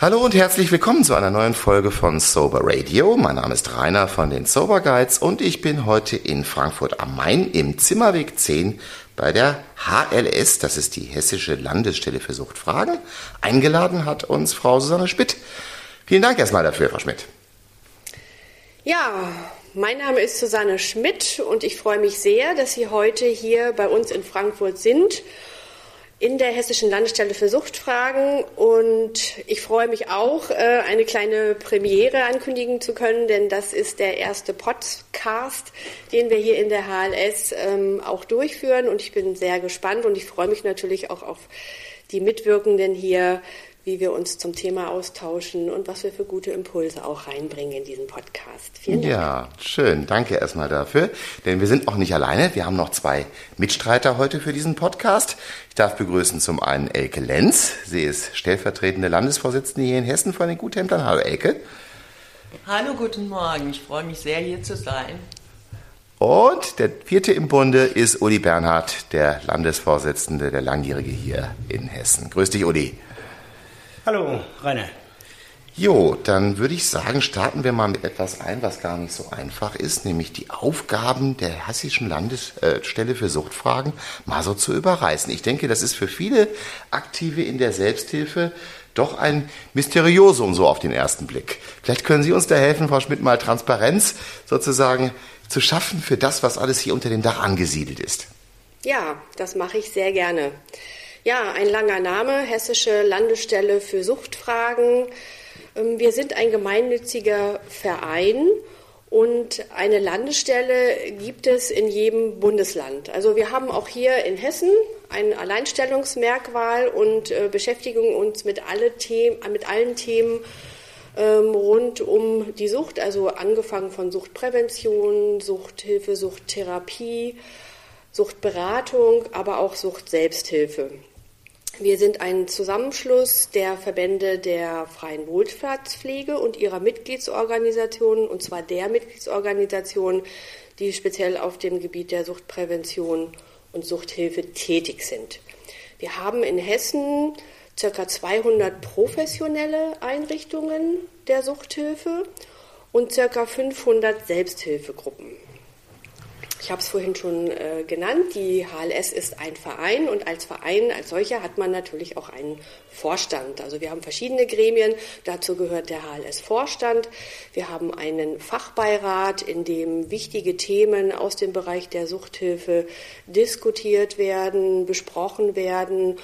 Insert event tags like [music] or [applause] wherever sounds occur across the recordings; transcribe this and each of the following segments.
Hallo und herzlich willkommen zu einer neuen Folge von Sober Radio. Mein Name ist Rainer von den Sober Guides und ich bin heute in Frankfurt am Main im Zimmerweg 10 bei der HLS, das ist die Hessische Landesstelle für Suchtfragen. Eingeladen hat uns Frau Susanne Schmidt. Vielen Dank erstmal dafür, Frau Schmidt. Ja, mein Name ist Susanne Schmidt und ich freue mich sehr, dass Sie heute hier bei uns in Frankfurt sind in der Hessischen Landesstelle für Suchtfragen. Und ich freue mich auch, äh, eine kleine Premiere ankündigen zu können, denn das ist der erste Podcast, den wir hier in der HLS ähm, auch durchführen. Und ich bin sehr gespannt und ich freue mich natürlich auch auf die Mitwirkenden hier wie wir uns zum Thema austauschen und was wir für gute Impulse auch reinbringen in diesen Podcast. Vielen Dank. Ja, schön. Danke erstmal dafür. Denn wir sind auch nicht alleine. Wir haben noch zwei Mitstreiter heute für diesen Podcast. Ich darf begrüßen zum einen Elke Lenz. Sie ist stellvertretende Landesvorsitzende hier in Hessen von den Guthemdern. Hallo Elke. Hallo, guten Morgen. Ich freue mich sehr, hier zu sein. Und der vierte im Bunde ist Uli Bernhard, der Landesvorsitzende, der Langjährige hier in Hessen. Grüß dich, Uli. Hallo, Rainer. Jo, dann würde ich sagen, starten wir mal mit etwas ein, was gar nicht so einfach ist, nämlich die Aufgaben der Hessischen Landesstelle für Suchtfragen mal so zu überreißen. Ich denke, das ist für viele Aktive in der Selbsthilfe doch ein Mysteriosum so auf den ersten Blick. Vielleicht können Sie uns da helfen, Frau Schmidt, mal Transparenz sozusagen zu schaffen für das, was alles hier unter dem Dach angesiedelt ist. Ja, das mache ich sehr gerne. Ja, ein langer Name, Hessische Landesstelle für Suchtfragen. Ähm, wir sind ein gemeinnütziger Verein und eine Landesstelle gibt es in jedem Bundesland. Also wir haben auch hier in Hessen ein Alleinstellungsmerkmal und äh, beschäftigen uns mit, alle Themen, mit allen Themen ähm, rund um die Sucht, also angefangen von Suchtprävention, Suchthilfe, Suchttherapie, Suchtberatung, aber auch Sucht-Selbsthilfe. Wir sind ein Zusammenschluss der Verbände der freien Wohlfahrtspflege und ihrer Mitgliedsorganisationen, und zwar der Mitgliedsorganisationen, die speziell auf dem Gebiet der Suchtprävention und Suchthilfe tätig sind. Wir haben in Hessen ca. 200 professionelle Einrichtungen der Suchthilfe und ca. 500 Selbsthilfegruppen. Ich habe es vorhin schon äh, genannt, die HLS ist ein Verein und als Verein, als solcher hat man natürlich auch einen Vorstand. Also wir haben verschiedene Gremien, dazu gehört der HLS-Vorstand. Wir haben einen Fachbeirat, in dem wichtige Themen aus dem Bereich der Suchthilfe diskutiert werden, besprochen werden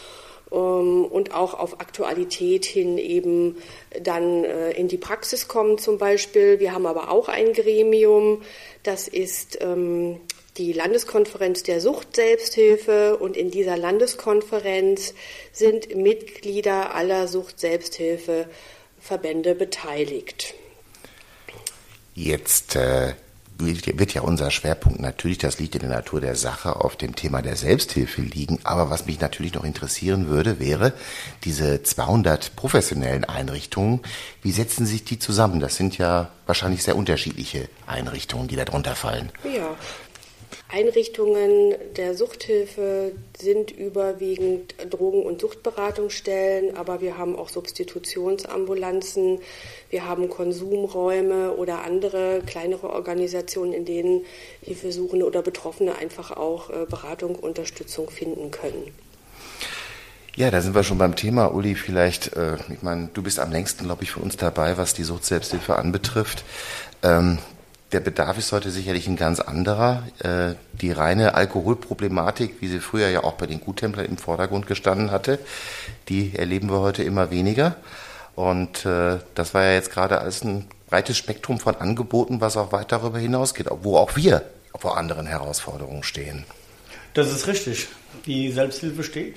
und auch auf Aktualität hin eben dann äh, in die Praxis kommen zum Beispiel. Wir haben aber auch ein Gremium, das ist ähm, die Landeskonferenz der Sucht-Selbsthilfe und in dieser Landeskonferenz sind Mitglieder aller Sucht-Selbsthilfe-Verbände beteiligt. Jetzt äh, wird ja unser Schwerpunkt natürlich, das liegt in der Natur der Sache, auf dem Thema der Selbsthilfe liegen. Aber was mich natürlich noch interessieren würde, wäre diese 200 professionellen Einrichtungen. Wie setzen sich die zusammen? Das sind ja wahrscheinlich sehr unterschiedliche Einrichtungen, die darunter fallen. Ja, Einrichtungen der Suchthilfe sind überwiegend Drogen- und Suchtberatungsstellen, aber wir haben auch Substitutionsambulanzen, wir haben Konsumräume oder andere kleinere Organisationen, in denen Hilfesuchende oder Betroffene einfach auch äh, Beratung, Unterstützung finden können. Ja, da sind wir schon beim Thema, Uli. Vielleicht, äh, ich meine, du bist am längsten, glaube ich, für uns dabei, was die Suchtselbsthilfe anbetrifft. Ähm, der Bedarf ist heute sicherlich ein ganz anderer. Äh, die reine Alkoholproblematik, wie sie früher ja auch bei den Guttemplern im Vordergrund gestanden hatte, die erleben wir heute immer weniger. Und äh, das war ja jetzt gerade als ein breites Spektrum von Angeboten, was auch weit darüber hinausgeht, wo auch wir vor anderen Herausforderungen stehen. Das ist richtig. Die Selbsthilfe steht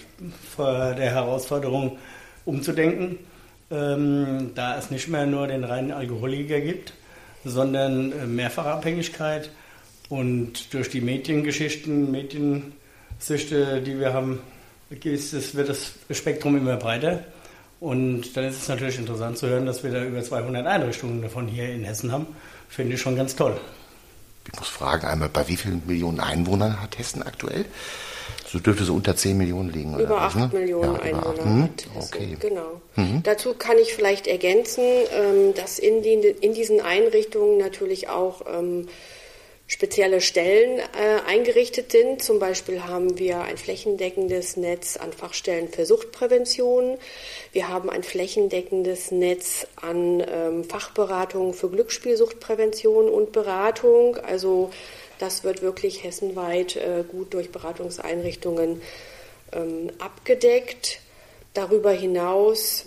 vor der Herausforderung, umzudenken, ähm, da es nicht mehr nur den reinen Alkoholiker gibt, sondern äh, Mehrfachabhängigkeit. Und durch die Mediengeschichten, Mediensüchte, die wir haben, es, wird das Spektrum immer breiter. Und dann ist es natürlich interessant zu hören, dass wir da über 200 Einrichtungen davon hier in Hessen haben. Finde ich schon ganz toll. ich muss fragen einmal, bei wie vielen Millionen Einwohnern hat Hessen aktuell? So dürfte so unter 10 Millionen liegen, oder? Über 8 ne? Millionen ja, Einwohner hm? Hessen. Okay. Genau. Mhm. Dazu kann ich vielleicht ergänzen, ähm, dass in, die, in diesen Einrichtungen natürlich auch ähm, spezielle Stellen äh, eingerichtet sind. Zum Beispiel haben wir ein flächendeckendes Netz an Fachstellen für Suchtprävention. Wir haben ein flächendeckendes Netz an ähm, Fachberatungen für Glücksspielsuchtprävention und Beratung. Also das wird wirklich hessenweit äh, gut durch Beratungseinrichtungen ähm, abgedeckt. Darüber hinaus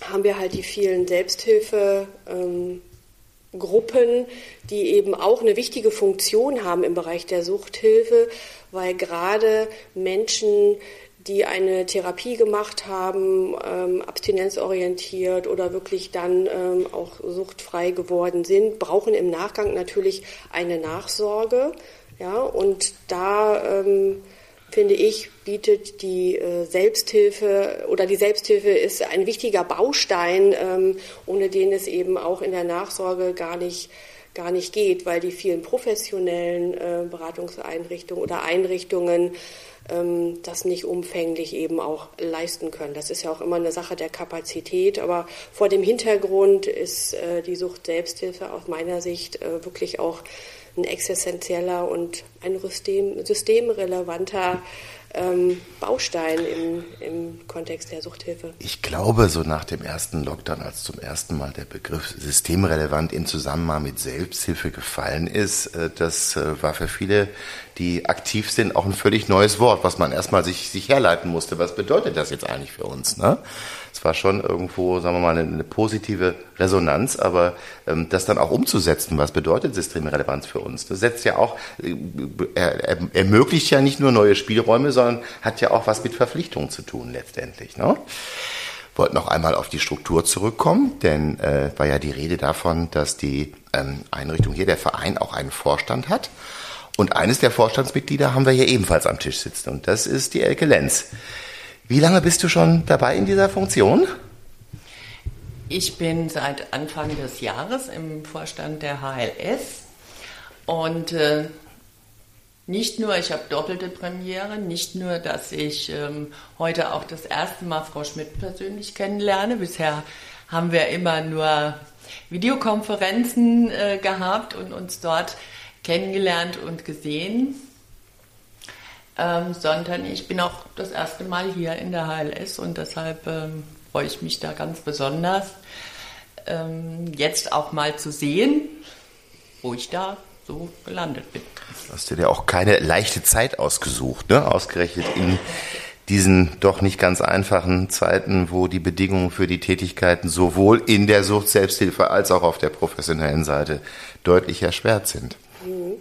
haben wir halt die vielen Selbsthilfe. Ähm, Gruppen, die eben auch eine wichtige Funktion haben im Bereich der Suchthilfe, weil gerade Menschen, die eine Therapie gemacht haben, ähm, abstinenzorientiert oder wirklich dann ähm, auch suchtfrei geworden sind, brauchen im Nachgang natürlich eine Nachsorge. Ja, und da ähm, finde ich, bietet die äh, Selbsthilfe oder die Selbsthilfe ist ein wichtiger Baustein, ähm, ohne den es eben auch in der Nachsorge gar nicht gar nicht geht, weil die vielen professionellen äh, Beratungseinrichtungen oder Einrichtungen das nicht umfänglich eben auch leisten können. Das ist ja auch immer eine Sache der Kapazität, aber vor dem Hintergrund ist äh, die Sucht Selbsthilfe aus meiner Sicht äh, wirklich auch ein existenzieller und ein System, systemrelevanter ähm, Baustein im, im Kontext der Suchthilfe. Ich glaube, so nach dem ersten Lockdown, als zum ersten Mal der Begriff systemrelevant in Zusammenhang mit Selbsthilfe gefallen ist, äh, das äh, war für viele, die aktiv sind, auch ein völlig neues Wort, was man erstmal sich, sich herleiten musste. Was bedeutet das jetzt eigentlich für uns? Ne? Es war schon irgendwo, sagen wir mal, eine, eine positive Resonanz, aber ähm, das dann auch umzusetzen, was bedeutet Systemrelevanz für uns? Das setzt ja auch, äh, er, ermöglicht ja nicht nur neue Spielräume, sondern hat ja auch was mit Verpflichtungen zu tun letztendlich. Ne? wollte noch einmal auf die Struktur zurückkommen, denn äh, war ja die Rede davon, dass die ähm, Einrichtung hier, der Verein, auch einen Vorstand hat. Und eines der Vorstandsmitglieder haben wir hier ebenfalls am Tisch sitzen und das ist die Elke Lenz. Wie lange bist du schon dabei in dieser Funktion? Ich bin seit Anfang des Jahres im Vorstand der HLS und äh, nicht nur, ich habe doppelte Premiere, nicht nur, dass ich ähm, heute auch das erste Mal Frau Schmidt persönlich kennenlerne. Bisher haben wir immer nur Videokonferenzen äh, gehabt und uns dort kennengelernt und gesehen ähm, sondern ich bin auch das erste Mal hier in der HLS und deshalb ähm, freue ich mich da ganz besonders, ähm, jetzt auch mal zu sehen, wo ich da so gelandet bin. Du hast dir ja auch keine leichte Zeit ausgesucht, ne? ausgerechnet in diesen doch nicht ganz einfachen Zeiten, wo die Bedingungen für die Tätigkeiten sowohl in der Sucht Selbsthilfe als auch auf der professionellen Seite deutlich erschwert sind. Mhm.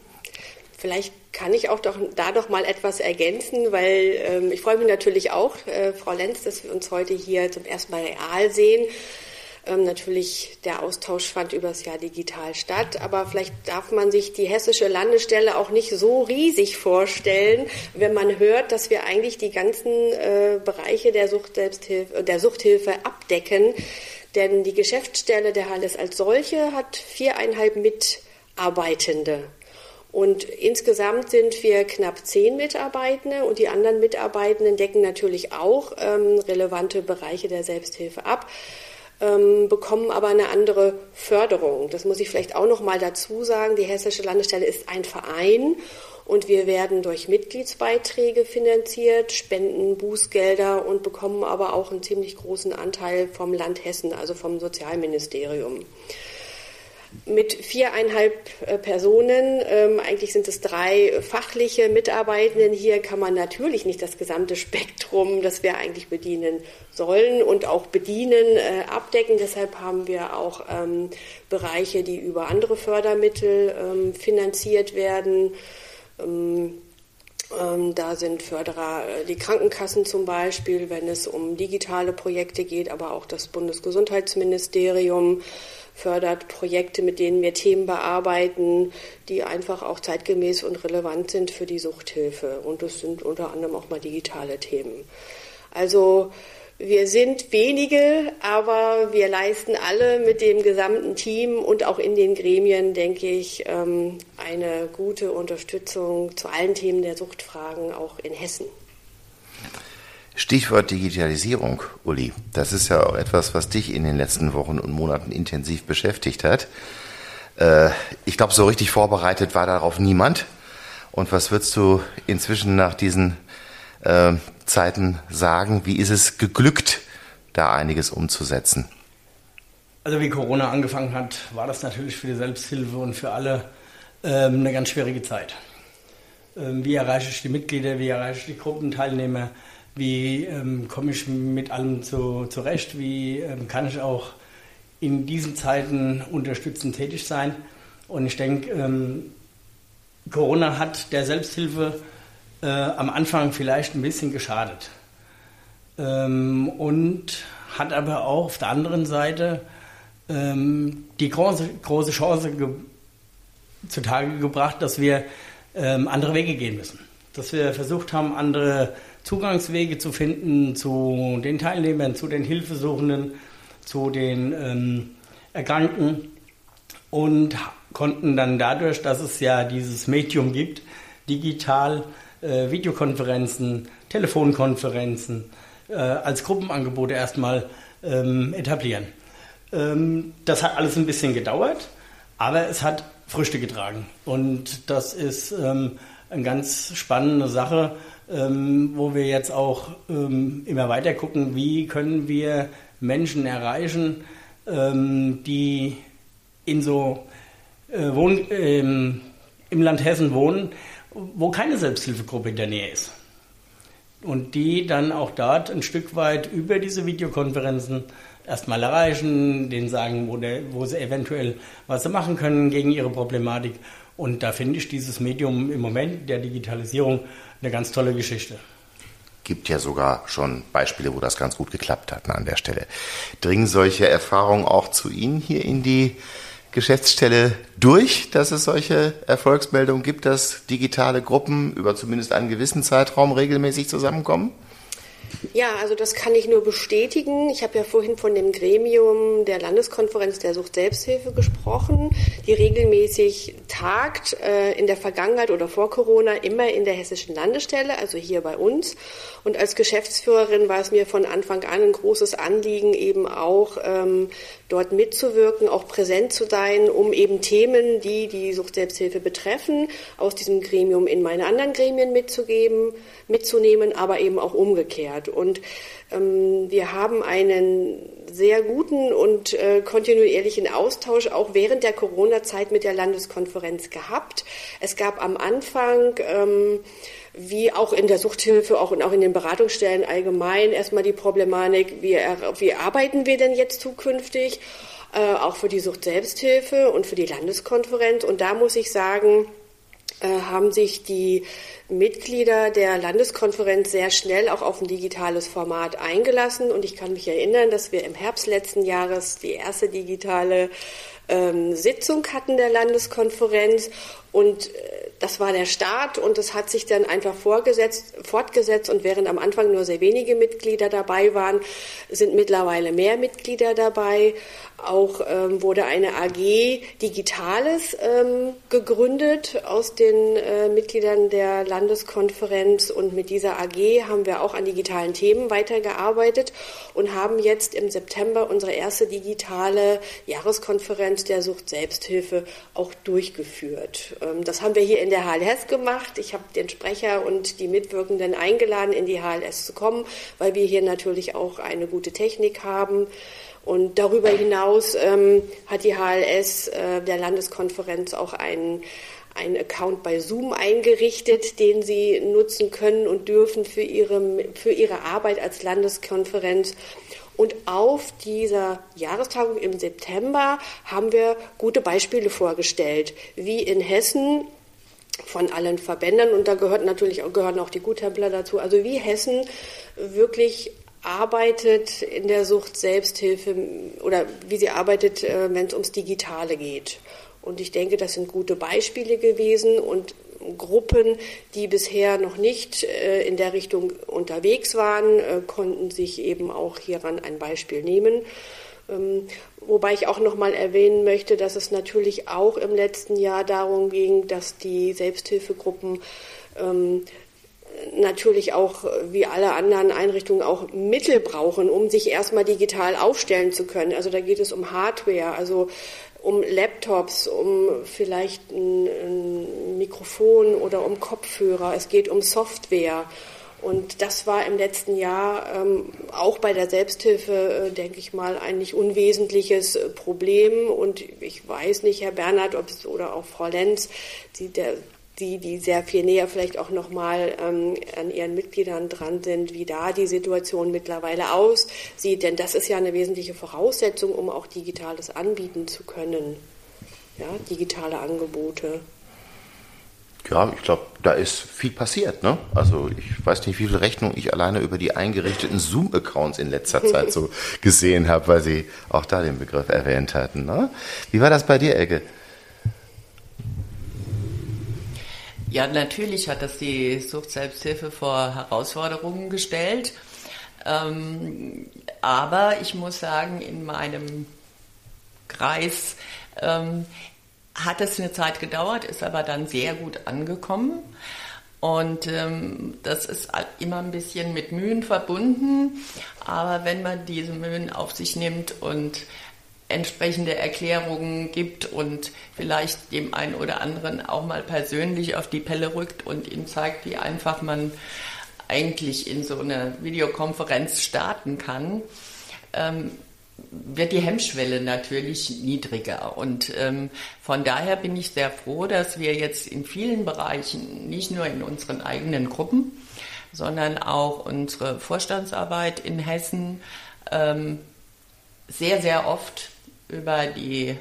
Vielleicht kann ich auch doch, da doch mal etwas ergänzen, weil ähm, ich freue mich natürlich auch, äh, Frau Lenz, dass wir uns heute hier zum ersten Mal real sehen. Ähm, natürlich, der Austausch fand übers Jahr digital statt, aber vielleicht darf man sich die hessische Landesstelle auch nicht so riesig vorstellen, wenn man hört, dass wir eigentlich die ganzen äh, Bereiche der, Sucht der Suchthilfe abdecken. Denn die Geschäftsstelle der Halles als solche hat viereinhalb Mitarbeitende. Und insgesamt sind wir knapp zehn Mitarbeitende und die anderen Mitarbeitenden decken natürlich auch ähm, relevante Bereiche der Selbsthilfe ab, ähm, bekommen aber eine andere Förderung. Das muss ich vielleicht auch noch mal dazu sagen. Die Hessische Landesstelle ist ein Verein und wir werden durch Mitgliedsbeiträge finanziert, spenden Bußgelder und bekommen aber auch einen ziemlich großen Anteil vom Land Hessen, also vom Sozialministerium mit viereinhalb äh, Personen. Ähm, eigentlich sind es drei fachliche Mitarbeitenden. Hier kann man natürlich nicht das gesamte Spektrum, das wir eigentlich bedienen sollen und auch bedienen, äh, abdecken. Deshalb haben wir auch ähm, Bereiche, die über andere Fördermittel ähm, finanziert werden. Da sind Förderer äh, die Krankenkassen zum Beispiel, wenn es um digitale Projekte geht, aber auch das Bundesgesundheitsministerium fördert Projekte, mit denen wir Themen bearbeiten, die einfach auch zeitgemäß und relevant sind für die Suchthilfe. Und das sind unter anderem auch mal digitale Themen. Also Wir sind wenige, aber wir leisten alle mit dem gesamten Team und auch in den Gremien, denke ich, ähm, eine gute Unterstützung zu allen Themen der Suchtfragen auch in Hessen. Stichwort Digitalisierung, Uli. Das ist ja auch etwas, was dich in den letzten Wochen und Monaten intensiv beschäftigt hat. Äh, ich glaube, so richtig vorbereitet war darauf niemand. Und was würdest du inzwischen nach diesen äh, Zeiten sagen? Wie ist es geglückt, da einiges umzusetzen? Also wie Corona angefangen hat, war das natürlich für die Selbsthilfe und für alle ähm, eine ganz schwierige Zeit. Ähm, wie erreiche ich die Mitglieder, wie erreiche ich die Gruppenteilnehmer, wie ähm, komme ich mit allem zu, zurecht, wie ähm, kann ich auch in diesen Zeiten unterstützend tätig sein. Und ich denke, ähm, Corona hat der Selbsthilfe äh, am Anfang vielleicht ein bisschen geschadet. Ähm, und hat aber auch auf der anderen Seite ähm, die große, große Chance ge zutage gebracht, dass wir ähm, andere Wege gehen müssen. Dass wir versucht haben, andere Zugangswege zu finden zu den Teilnehmern, zu den Hilfesuchenden, zu den ähm, Erkrankten und konnten dann dadurch, dass es ja dieses Medium gibt, digital äh, Videokonferenzen, Telefonkonferenzen äh, als Gruppenangebote erstmal ähm, etablieren. Ähm, das hat alles ein bisschen gedauert, aber es hat Früchte getragen. Und das ist ähm, eine ganz spannende Sache, ähm, wo wir jetzt auch ähm, immer weiter gucken, wie können wir Menschen erreichen, ähm, die in so äh, Wohn ähm, im Land Hessen wohnen, wo keine Selbsthilfegruppe in der Nähe ist. Und die dann auch dort ein Stück weit über diese Videokonferenzen erstmal erreichen, denen sagen, wo, der, wo sie eventuell was sie machen können gegen ihre Problematik. Und da finde ich dieses Medium im Moment der Digitalisierung eine ganz tolle Geschichte. Gibt ja sogar schon Beispiele, wo das ganz gut geklappt hat an der Stelle. Dringen solche Erfahrungen auch zu Ihnen hier in die Geschäftsstelle durch, dass es solche Erfolgsmeldungen gibt, dass digitale Gruppen über zumindest einen gewissen Zeitraum regelmäßig zusammenkommen? Ja, also das kann ich nur bestätigen. Ich habe ja vorhin von dem Gremium der Landeskonferenz der Sucht Selbsthilfe gesprochen, die regelmäßig tagt äh, in der Vergangenheit oder vor Corona immer in der hessischen Landesstelle, also hier bei uns. Und als Geschäftsführerin war es mir von Anfang an ein großes Anliegen, eben auch ähm, dort mitzuwirken, auch präsent zu sein, um eben Themen, die die Sucht Selbsthilfe betreffen, aus diesem Gremium in meine anderen Gremien mitzugeben, mitzunehmen, aber eben auch umgekehrt. Und ähm, wir haben einen sehr guten und äh, kontinuierlichen Austausch auch während der Corona-Zeit mit der Landeskonferenz gehabt. Es gab am Anfang ähm, wie auch in der Suchthilfe auch und auch in den Beratungsstellen allgemein erstmal die Problematik, wie, wie arbeiten wir denn jetzt zukünftig, äh, auch für die Sucht Selbsthilfe und für die Landeskonferenz. Und da muss ich sagen, äh, haben sich die Mitglieder der Landeskonferenz sehr schnell auch auf ein digitales Format eingelassen. Und ich kann mich erinnern, dass wir im Herbst letzten Jahres die erste digitale ähm, Sitzung hatten der Landeskonferenz. Und äh, das war der Start und es hat sich dann einfach fortgesetzt und während am Anfang nur sehr wenige Mitglieder dabei waren, sind mittlerweile mehr Mitglieder dabei. Auch ähm, wurde eine AG Digitales ähm, gegründet aus den äh, Mitgliedern der Landeskonferenz und mit dieser AG haben wir auch an digitalen Themen weitergearbeitet und haben jetzt im September unsere erste digitale Jahreskonferenz der Sucht Selbsthilfe auch durchgeführt. Ähm, das haben wir hier in der HLS gemacht. Ich habe den Sprecher und die Mitwirkenden eingeladen, in die HLS zu kommen, weil wir hier natürlich auch eine gute Technik haben. Und darüber hinaus ähm, hat die HLS äh, der Landeskonferenz auch einen, einen Account bei Zoom eingerichtet, den sie nutzen können und dürfen für ihre, für ihre Arbeit als Landeskonferenz. Und auf dieser Jahrestagung im September haben wir gute Beispiele vorgestellt, wie in Hessen von allen Verbänden und da gehört natürlich auch, gehören auch die Guttempler dazu, also wie Hessen wirklich arbeitet in der Sucht Selbsthilfe oder wie sie arbeitet, äh, wenn es ums Digitale geht. Und ich denke, das sind gute Beispiele gewesen und Gruppen, die bisher noch nicht äh, in der Richtung unterwegs waren, äh, konnten sich eben auch hieran ein Beispiel nehmen. Wobei ich auch noch mal erwähnen möchte, dass es natürlich auch im letzten Jahr darum ging, dass die Selbsthilfegruppen ähm, natürlich auch wie alle anderen Einrichtungen auch Mittel brauchen, um sich erstmal digital aufstellen zu können. Also da geht es um Hardware, also um Laptops, um vielleicht ein, ein Mikrofon oder um Kopfhörer. Es geht um Software. Und das war im letzten Jahr ähm, auch bei der Selbsthilfe, äh, denke ich mal, ein nicht unwesentliches äh, Problem. Und ich weiß nicht, Herr Bernhard ob es, oder auch Frau Lenz, die, der, die, die sehr viel näher vielleicht auch nochmal ähm, an ihren Mitgliedern dran sind, wie da die Situation mittlerweile aussieht. Denn das ist ja eine wesentliche Voraussetzung, um auch Digitales anbieten zu können. Ja, digitale Angebote. Ja, ich glaube, da ist viel passiert. Ne? Also ich weiß nicht, wie viel Rechnung ich alleine über die eingerichteten Zoom-Accounts in letzter Zeit so [laughs] gesehen habe, weil Sie auch da den Begriff erwähnt hatten. Ne? Wie war das bei dir, Elke? Ja, natürlich hat das die Sucht-Selbsthilfe vor Herausforderungen gestellt. Ähm, aber ich muss sagen, in meinem Kreis ähm, hat es eine Zeit gedauert, ist aber dann sehr gut angekommen. Und ähm, das ist immer ein bisschen mit Mühen verbunden. Aber wenn man diese Mühen auf sich nimmt und entsprechende Erklärungen gibt und vielleicht dem einen oder anderen auch mal persönlich auf die Pelle rückt und ihm zeigt, wie einfach man eigentlich in so eine Videokonferenz starten kann, ähm, wird die Hemmschwelle natürlich niedriger. Und ähm, von daher bin ich sehr froh, dass wir jetzt in vielen Bereichen, nicht nur in unseren eigenen Gruppen, sondern auch unsere Vorstandsarbeit in Hessen ähm, sehr, sehr oft über die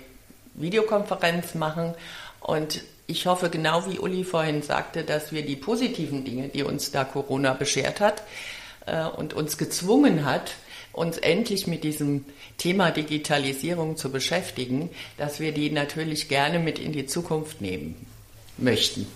Videokonferenz machen. Und ich hoffe, genau wie Uli vorhin sagte, dass wir die positiven Dinge, die uns da Corona beschert hat äh, und uns gezwungen hat, uns endlich mit diesem Thema Digitalisierung zu beschäftigen, dass wir die natürlich gerne mit in die Zukunft nehmen möchten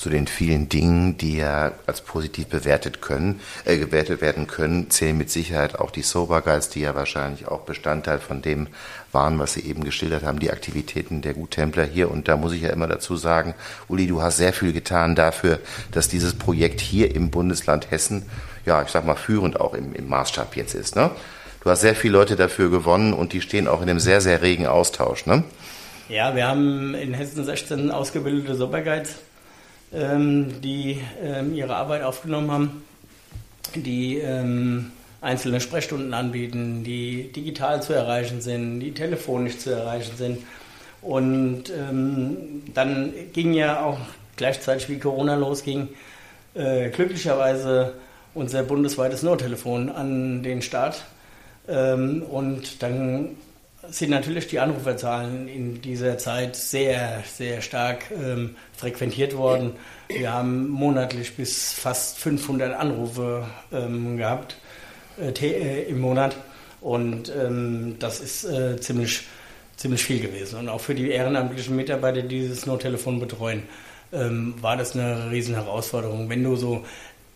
zu den vielen Dingen, die ja als positiv bewertet können, äh, gewertet werden können, zählen mit Sicherheit auch die Sober Guides, die ja wahrscheinlich auch Bestandteil von dem waren, was Sie eben geschildert haben, die Aktivitäten der Guttempler hier. Und da muss ich ja immer dazu sagen, Uli, du hast sehr viel getan dafür, dass dieses Projekt hier im Bundesland Hessen, ja, ich sag mal, führend auch im, im Maßstab jetzt ist, ne? Du hast sehr viele Leute dafür gewonnen und die stehen auch in einem sehr, sehr regen Austausch, ne? Ja, wir haben in Hessen 16 ausgebildete Superguides ähm, die ähm, ihre Arbeit aufgenommen haben, die ähm, einzelne Sprechstunden anbieten, die digital zu erreichen sind, die telefonisch zu erreichen sind. Und ähm, dann ging ja auch gleichzeitig, wie Corona losging, äh, glücklicherweise unser bundesweites Nottelefon an den Start. Ähm, und dann sind natürlich die Anruferzahlen in dieser Zeit sehr, sehr stark ähm, frequentiert worden. Wir haben monatlich bis fast 500 Anrufe ähm, gehabt äh, äh, im Monat und ähm, das ist äh, ziemlich, ziemlich viel gewesen. Und auch für die ehrenamtlichen Mitarbeiter, die dieses Nottelefon betreuen, ähm, war das eine riesen Herausforderung. Wenn du so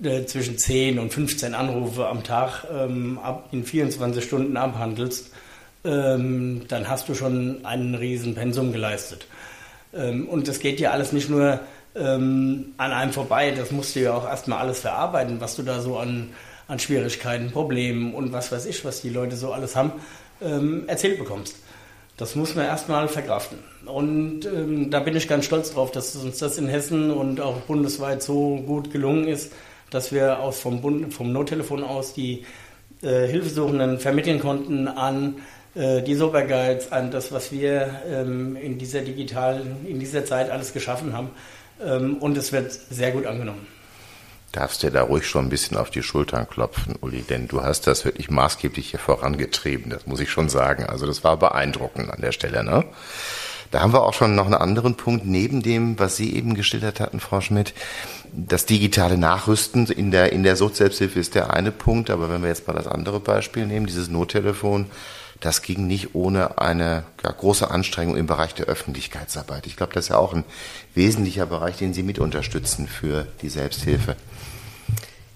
äh, zwischen 10 und 15 Anrufe am Tag ähm, ab, in 24 Stunden abhandelst, ähm, dann hast du schon einen riesen Pensum geleistet. Ähm, und das geht ja alles nicht nur ähm, an einem vorbei, das musst du ja auch erstmal alles verarbeiten, was du da so an, an Schwierigkeiten, Problemen und was weiß ich, was die Leute so alles haben, ähm, erzählt bekommst. Das muss man erstmal verkraften. Und ähm, da bin ich ganz stolz drauf, dass uns das in Hessen und auch bundesweit so gut gelungen ist, dass wir aus vom, Bund, vom Nottelefon aus die äh, Hilfesuchenden vermitteln konnten an äh, die Superguides, an das, was wir ähm, in dieser digitalen, in dieser Zeit alles geschaffen haben. Ähm, und es wird sehr gut angenommen. Darfst dir da ruhig schon ein bisschen auf die Schultern klopfen, Uli, denn du hast das wirklich maßgeblich hier vorangetrieben, das muss ich schon sagen. Also das war beeindruckend an der Stelle, ne? Da haben wir auch schon noch einen anderen Punkt neben dem, was Sie eben geschildert hatten, Frau Schmidt. Das digitale Nachrüsten in der, in der Suchtselbsthilfe ist der eine Punkt, aber wenn wir jetzt mal das andere Beispiel nehmen, dieses Nottelefon, das ging nicht ohne eine ja, große Anstrengung im Bereich der Öffentlichkeitsarbeit. Ich glaube, das ist ja auch ein wesentlicher Bereich, den Sie mit unterstützen für die Selbsthilfe.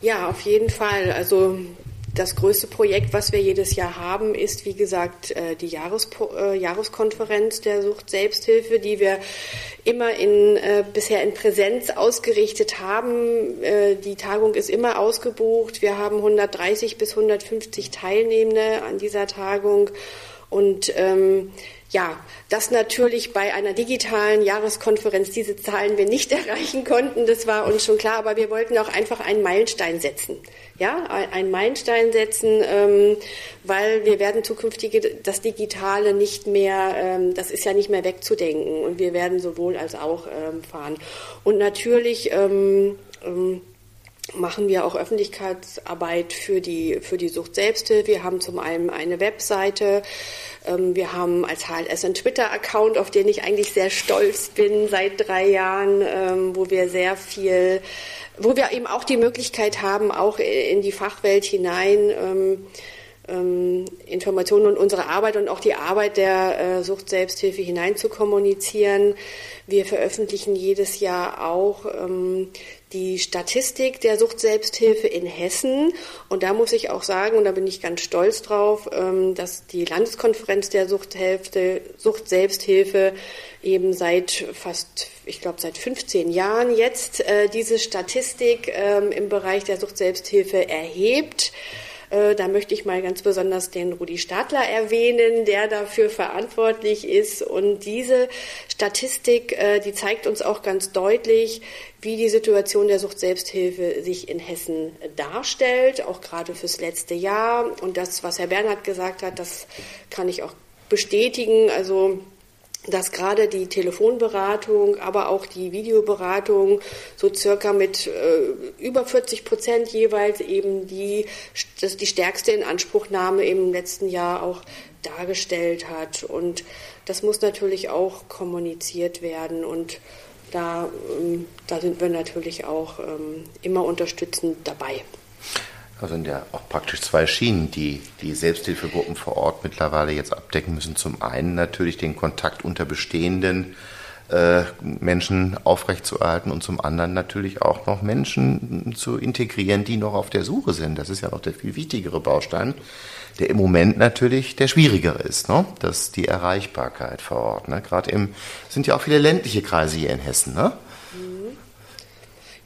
Ja, auf jeden Fall. Also das größte Projekt, was wir jedes Jahr haben, ist, wie gesagt, äh, die Jahrespo äh, Jahreskonferenz der Sucht Selbsthilfe, die wir immer in, äh, bisher in Präsenz ausgerichtet haben. Äh, die Tagung ist immer ausgebucht. Wir haben 130 bis 150 Teilnehmende an dieser Tagung und ähm, ja, dass natürlich bei einer digitalen Jahreskonferenz diese Zahlen wir nicht [laughs] erreichen konnten, das war uns schon klar, aber wir wollten auch einfach einen Meilenstein setzen. Ja, einen Meilenstein setzen, ähm, weil wir werden zukünftig das Digitale nicht mehr, ähm, das ist ja nicht mehr wegzudenken und wir werden sowohl als auch ähm, fahren. Und natürlich ähm, ähm, machen wir auch Öffentlichkeitsarbeit für die, für die Sucht Selbsthilfe. Wir haben zum einen eine Webseite, ähm, wir haben als HLS einen Twitter-Account, auf den ich eigentlich sehr stolz bin seit drei Jahren, ähm, wo wir sehr viel, wo wir eben auch die Möglichkeit haben, auch in die Fachwelt hinein ähm, Informationen und unsere Arbeit und auch die Arbeit der äh, Sucht Selbsthilfe hinein zu kommunizieren. Wir veröffentlichen jedes Jahr auch die Statistik der Sucht-Selbsthilfe in Hessen. Und da muss ich auch sagen, und da bin ich ganz stolz drauf, ähm, dass die Landeskonferenz der Sucht-Selbsthilfe eben seit fast, ich glaube, seit 15 Jahren jetzt äh, diese Statistik ähm, im Bereich der Sucht-Selbsthilfe erhebt. Äh, da möchte ich mal ganz besonders den Rudi Stadler erwähnen, der dafür verantwortlich ist. Und diese Statistik, äh, die zeigt uns auch ganz deutlich, wie die Situation der Sucht-Selbsthilfe sich in Hessen darstellt, auch gerade fürs letzte Jahr. Und das, was Herr Bernhard gesagt hat, das kann ich auch bestätigen. Also dass gerade die Telefonberatung, aber auch die Videoberatung so circa mit äh, über 40 Prozent jeweils eben die, das die stärkste Inanspruchnahme im letzten Jahr auch dargestellt hat. Und das muss natürlich auch kommuniziert werden und da, ähm, da sind wir natürlich auch ähm, immer unterstützend dabei. Also sind ja auch praktisch zwei Schienen, die die Selbsthilfegruppen vor Ort mittlerweile jetzt abdecken müssen. Zum einen natürlich den Kontakt unter bestehenden äh, Menschen aufrechtzuerhalten und zum anderen natürlich auch noch Menschen zu integrieren, die noch auf der Suche sind. Das ist ja auch der viel wichtigere Baustein, der im Moment natürlich der schwierigere ist, ne? Das ist die Erreichbarkeit vor Ort. Ne? Gerade im sind ja auch viele ländliche Kreise hier in Hessen, ne?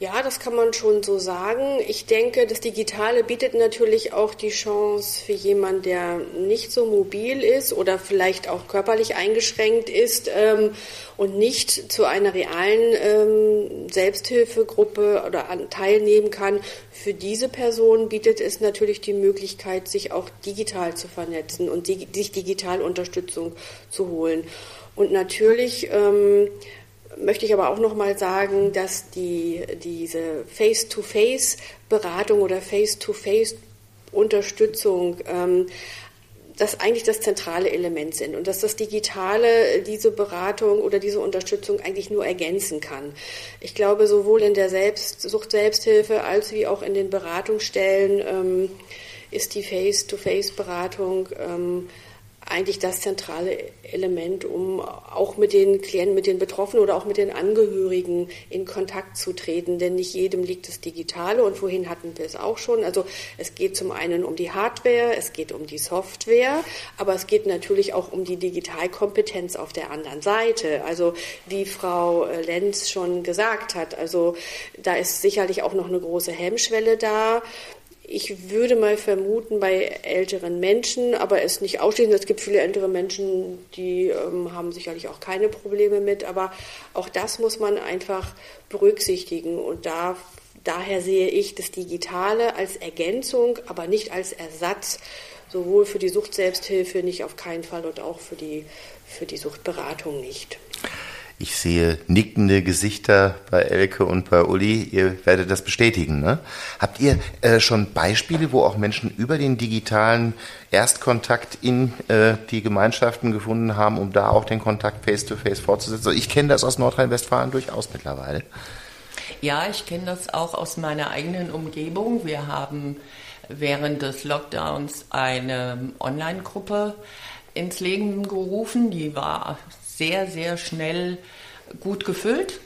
Ja, das kann man schon so sagen. Ich denke, das Digitale bietet natürlich auch die Chance für jemanden, der nicht so mobil ist oder vielleicht auch körperlich eingeschränkt ist ähm, und nicht zu einer realen ähm, Selbsthilfegruppe oder an, teilnehmen kann. Für diese Person bietet es natürlich die Möglichkeit, sich auch digital zu vernetzen und die, sich digital Unterstützung zu holen. Und natürlich ähm, möchte ich aber auch noch mal sagen, dass die, diese Face-to-Face-Beratung oder Face-to-Face-Unterstützung ähm, das eigentlich das zentrale Element sind und dass das Digitale diese Beratung oder diese Unterstützung eigentlich nur ergänzen kann. Ich glaube, sowohl in der Selbst Sucht-Selbsthilfe als wie auch in den Beratungsstellen ähm, ist die Face-to-Face-Beratung ähm, eigentlich das zentrale Element, um auch mit den Klienten, mit den Betroffenen oder auch mit den Angehörigen in Kontakt zu treten. Denn nicht jedem liegt das Digitale und wohin hatten wir es auch schon. Also es geht zum einen um die Hardware, es geht um die Software, aber es geht natürlich auch um die Digitalkompetenz auf der anderen Seite. Also wie Frau Lenz schon gesagt hat, also da ist sicherlich auch noch eine große Hemmschwelle da ich würde mal vermuten, bei älteren Menschen, aber es nicht ausschließen. Es gibt viele ältere Menschen, die ähm, haben sicherlich auch keine Probleme mit, aber auch das muss man einfach berücksichtigen. Und da, daher sehe ich das Digitale als Ergänzung, aber nicht als Ersatz, sowohl für die Sucht-Selbsthilfe nicht auf keinen Fall und auch für die, für die Suchtberatung nicht. Ich sehe nickende Gesichter bei Elke und bei Uli. Ihr werdet das bestätigen. Ne? Habt ihr äh, schon Beispiele, wo auch Menschen über den digitalen Erstkontakt in äh, die Gemeinschaften gefunden haben, um da auch den Kontakt face-to-face -face fortzusetzen? Also ich kenne das aus Nordrhein-Westfalen durchaus mittlerweile. Ja, ich kenne das auch aus meiner eigenen Umgebung. Wir haben während des Lockdowns eine Online-Gruppe ins Leben gerufen. Die war sehr, sehr schnell gut gefüllt.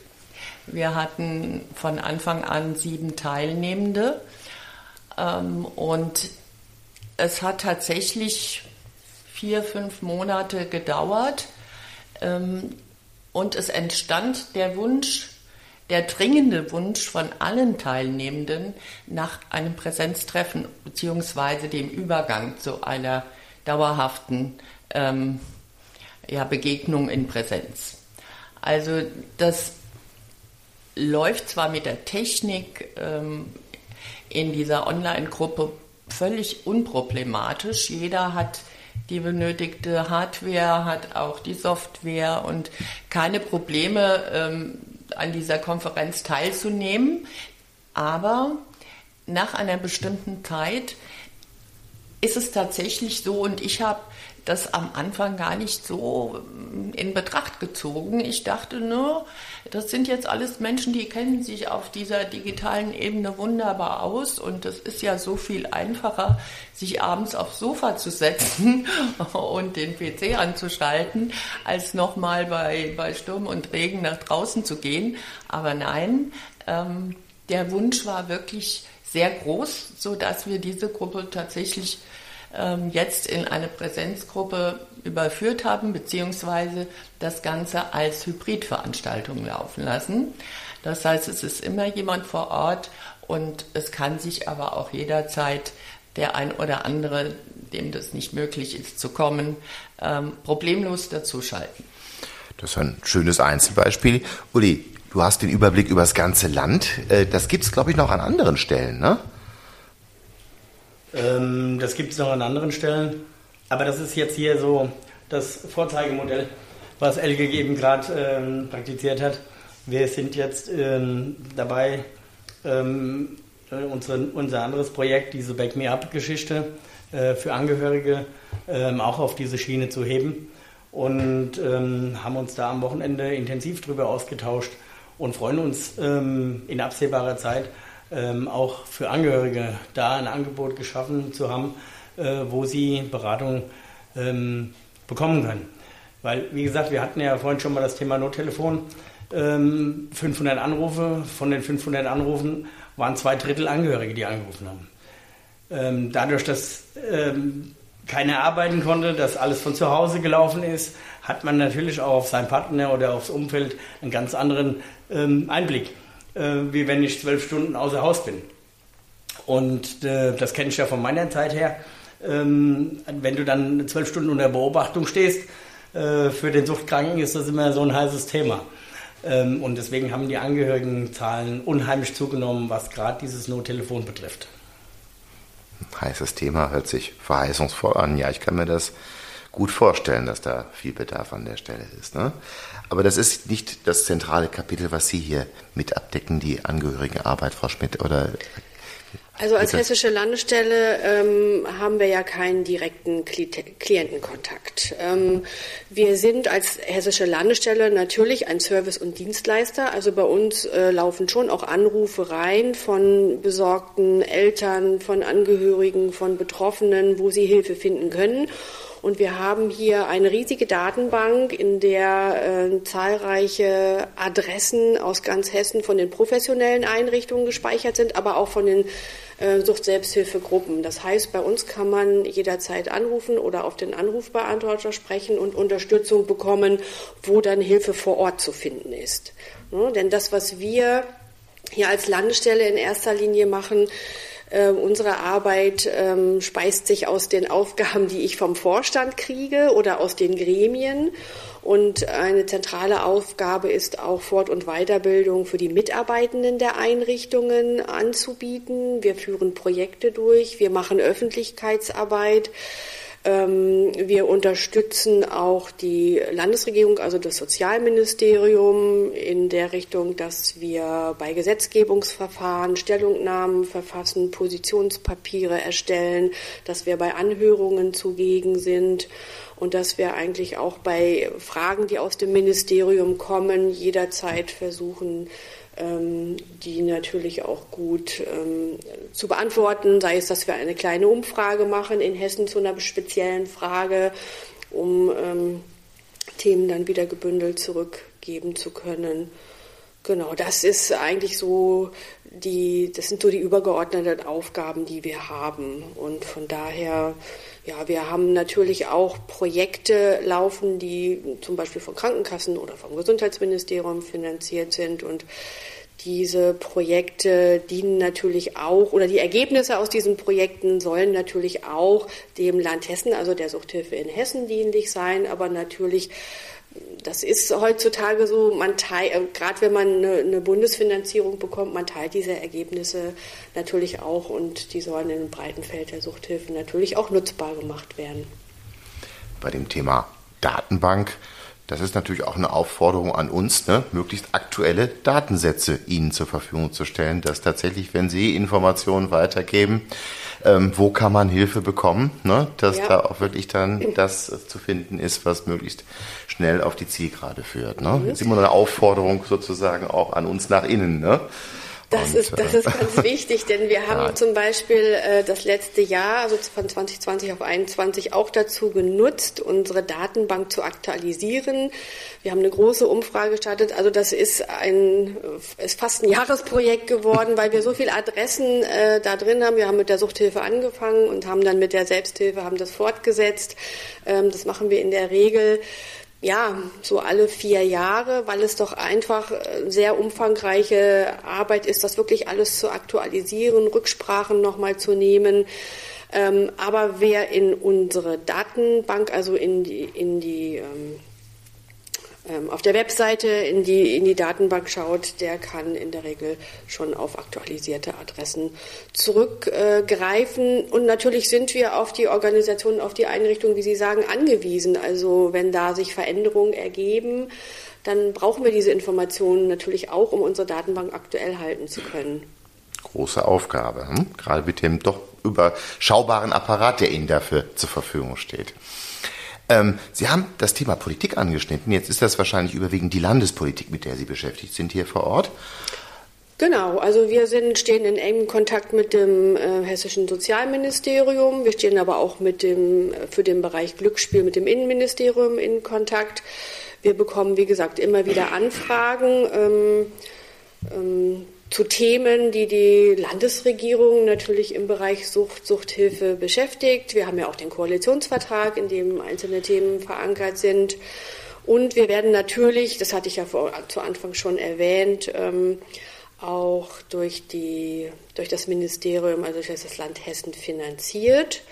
Wir hatten von Anfang an sieben Teilnehmende ähm, und es hat tatsächlich vier, fünf Monate gedauert ähm, und es entstand der Wunsch, der dringende Wunsch von allen Teilnehmenden nach einem Präsenztreffen bzw. dem Übergang zu einer dauerhaften ähm, ja, Begegnung in Präsenz. Also das läuft zwar mit der Technik ähm, in dieser Online-Gruppe völlig unproblematisch. Jeder hat die benötigte Hardware, hat auch die Software und keine Probleme, ähm, an dieser Konferenz teilzunehmen. Aber nach einer bestimmten Zeit ist es tatsächlich so, und ich habe das am Anfang gar nicht so ähm, in Betracht gezogen. Ich dachte nur, das sind jetzt alles Menschen, die kennen sich auf dieser digitalen Ebene wunderbar aus und es ist ja so viel einfacher, sich abends aufs Sofa zu setzen [laughs] und den PC anzuschalten, als nochmal bei, bei Sturm und Regen nach draußen zu gehen. Aber nein, ähm, der Wunsch war wirklich sehr groß, sodass wir diese Gruppe tatsächlich jetzt in eine Präsenzgruppe überführt haben, beziehungsweise das Ganze als Hybridveranstaltung laufen lassen. Das heißt, es ist immer jemand vor Ort und es kann sich aber auch jederzeit der ein oder andere, dem das nicht möglich ist zu kommen, ähm, problemlos dazuschalten. Das ist ein schönes Einzelbeispiel. Uli, du hast den Überblick über das ganze Land. Äh, das gibt es, glaube ich, noch an anderen Stellen, ne? Ähm, das gibt es noch an anderen Stellen. Aber das ist jetzt hier so das Vorzeigemodell, was Elge eben gerade ähm, praktiziert hat. Wir sind jetzt ähm, dabei, ähm, unsere, unser anderes Projekt, diese Back Me Up-Geschichte äh, für Angehörige, ähm, auch auf diese Schiene zu heben. Und ähm, haben uns da am Wochenende intensiv darüber ausgetauscht und freuen uns in absehbarer Zeit ähm, auch für Angehörige da ein Angebot geschaffen zu haben, äh, wo sie Beratung ähm, bekommen können. Weil, wie gesagt, wir hatten ja vorhin schon mal das Thema Nottelefon. Ähm, 500 Anrufe, von den 500 Anrufen waren zwei Drittel Angehörige, die angerufen haben. Ähm, dadurch, dass ähm, keiner arbeiten konnte, dass alles von zu Hause gelaufen ist, hat man natürlich auch auf seinen Partner oder aufs Umfeld einen ganz anderen ähm, Einblick äh, wie wenn ich zwölf Stunden außer Haus bin. Und äh, das kenne ich ja von meiner Zeit her. Ähm, wenn du dann zwölf Stunden unter Beobachtung stehst, äh, für den Suchtkranken ist das immer so ein heißes Thema. Ähm, und deswegen haben die Angehörigenzahlen unheimlich zugenommen, was gerade dieses Nottelefon betrifft. Heißes Thema, hört sich verheißungsvoll an. Ja, ich kann mir das gut vorstellen, dass da viel Bedarf an der Stelle ist. Ne? Aber das ist nicht das zentrale Kapitel, was Sie hier mit abdecken, die Angehörigenarbeit, Frau Schmidt, oder? Also als hessische Landesstelle ähm, haben wir ja keinen direkten Klientenkontakt. Ähm, wir sind als hessische Landesstelle natürlich ein Service- und Dienstleister. Also bei uns äh, laufen schon auch Anrufe rein von besorgten Eltern, von Angehörigen, von Betroffenen, wo sie Hilfe finden können. Und wir haben hier eine riesige Datenbank, in der äh, zahlreiche Adressen aus ganz Hessen von den professionellen Einrichtungen gespeichert sind, aber auch von den äh, Sucht-Selbsthilfegruppen. Das heißt, bei uns kann man jederzeit anrufen oder auf den Anrufbeantworter sprechen und Unterstützung bekommen, wo dann Hilfe vor Ort zu finden ist. Ne? Denn das, was wir hier als Landesstelle in erster Linie machen, äh, unsere Arbeit ähm, speist sich aus den Aufgaben, die ich vom Vorstand kriege oder aus den Gremien. Und eine zentrale Aufgabe ist auch Fort- und Weiterbildung für die Mitarbeitenden der Einrichtungen anzubieten. Wir führen Projekte durch, wir machen Öffentlichkeitsarbeit. Ähm, wir unterstützen auch die Landesregierung, also das Sozialministerium, in der Richtung, dass wir bei Gesetzgebungsverfahren Stellungnahmen verfassen, Positionspapiere erstellen, dass wir bei Anhörungen zugegen sind und dass wir eigentlich auch bei Fragen, die aus dem Ministerium kommen, jederzeit versuchen, die natürlich auch gut ähm, zu beantworten, sei es, dass wir eine kleine Umfrage machen in Hessen zu einer speziellen Frage, um ähm, Themen dann wieder gebündelt zurückgeben zu können. Genau, das ist eigentlich so die, das sind so die übergeordneten Aufgaben, die wir haben. Und von daher, ja, wir haben natürlich auch Projekte laufen, die zum Beispiel von Krankenkassen oder vom Gesundheitsministerium finanziert sind. Und diese Projekte dienen natürlich auch, oder die Ergebnisse aus diesen Projekten sollen natürlich auch dem Land Hessen, also der Suchthilfe in Hessen dienlich sein, aber natürlich das ist heutzutage so, man teilt, äh, gerade wenn man eine, eine, Bundesfinanzierung bekommt, man teilt diese Ergebnisse natürlich auch und die sollen im breiten Feld der Suchthilfe natürlich auch nutzbar gemacht werden. Bei dem Thema Datenbank das ist natürlich auch eine Aufforderung an uns, ne, möglichst aktuelle Datensätze Ihnen zur Verfügung zu stellen, dass tatsächlich, wenn Sie Informationen weitergeben, ähm, wo kann man Hilfe bekommen, ne, dass ja. da auch wirklich dann das zu finden ist, was möglichst schnell auf die Zielgerade führt. Ne? Mhm. Das ist immer eine Aufforderung sozusagen auch an uns nach innen. Ne? Das, und, ist, das ist ganz [laughs] wichtig, denn wir haben ja. zum Beispiel äh, das letzte Jahr, also von 2020 auf 2021, auch dazu genutzt, unsere Datenbank zu aktualisieren. Wir haben eine große Umfrage gestartet. Also das ist ein ist fast ein Jahresprojekt geworden, weil wir so viele Adressen äh, da drin haben. Wir haben mit der Suchthilfe angefangen und haben dann mit der Selbsthilfe haben das fortgesetzt. Ähm, das machen wir in der Regel ja, so alle vier Jahre, weil es doch einfach äh, sehr umfangreiche Arbeit ist, das wirklich alles zu aktualisieren, Rücksprachen nochmal zu nehmen. Ähm, aber wer in unsere Datenbank, also in die, in die ähm, auf der Webseite in die, in die Datenbank schaut, der kann in der Regel schon auf aktualisierte Adressen zurückgreifen. Und natürlich sind wir auf die Organisationen, auf die Einrichtungen, wie Sie sagen, angewiesen. Also wenn da sich Veränderungen ergeben, dann brauchen wir diese Informationen natürlich auch, um unsere Datenbank aktuell halten zu können. Große Aufgabe, hm? gerade mit dem doch überschaubaren Apparat, der Ihnen dafür zur Verfügung steht. Ähm, Sie haben das Thema Politik angeschnitten. Jetzt ist das wahrscheinlich überwiegend die Landespolitik, mit der Sie beschäftigt sind hier vor Ort. Genau, also wir sind, stehen in engem Kontakt mit dem äh, hessischen Sozialministerium. Wir stehen aber auch mit dem, äh, für den Bereich Glücksspiel mit dem Innenministerium in Kontakt. Wir bekommen, wie gesagt, immer wieder Anfragen. Ähm, ähm, zu Themen, die die Landesregierung natürlich im Bereich Sucht, Suchthilfe beschäftigt. Wir haben ja auch den Koalitionsvertrag, in dem einzelne Themen verankert sind. Und wir werden natürlich, das hatte ich ja vor, zu Anfang schon erwähnt, ähm, auch durch, die, durch das Ministerium, also durch das Land Hessen finanziert.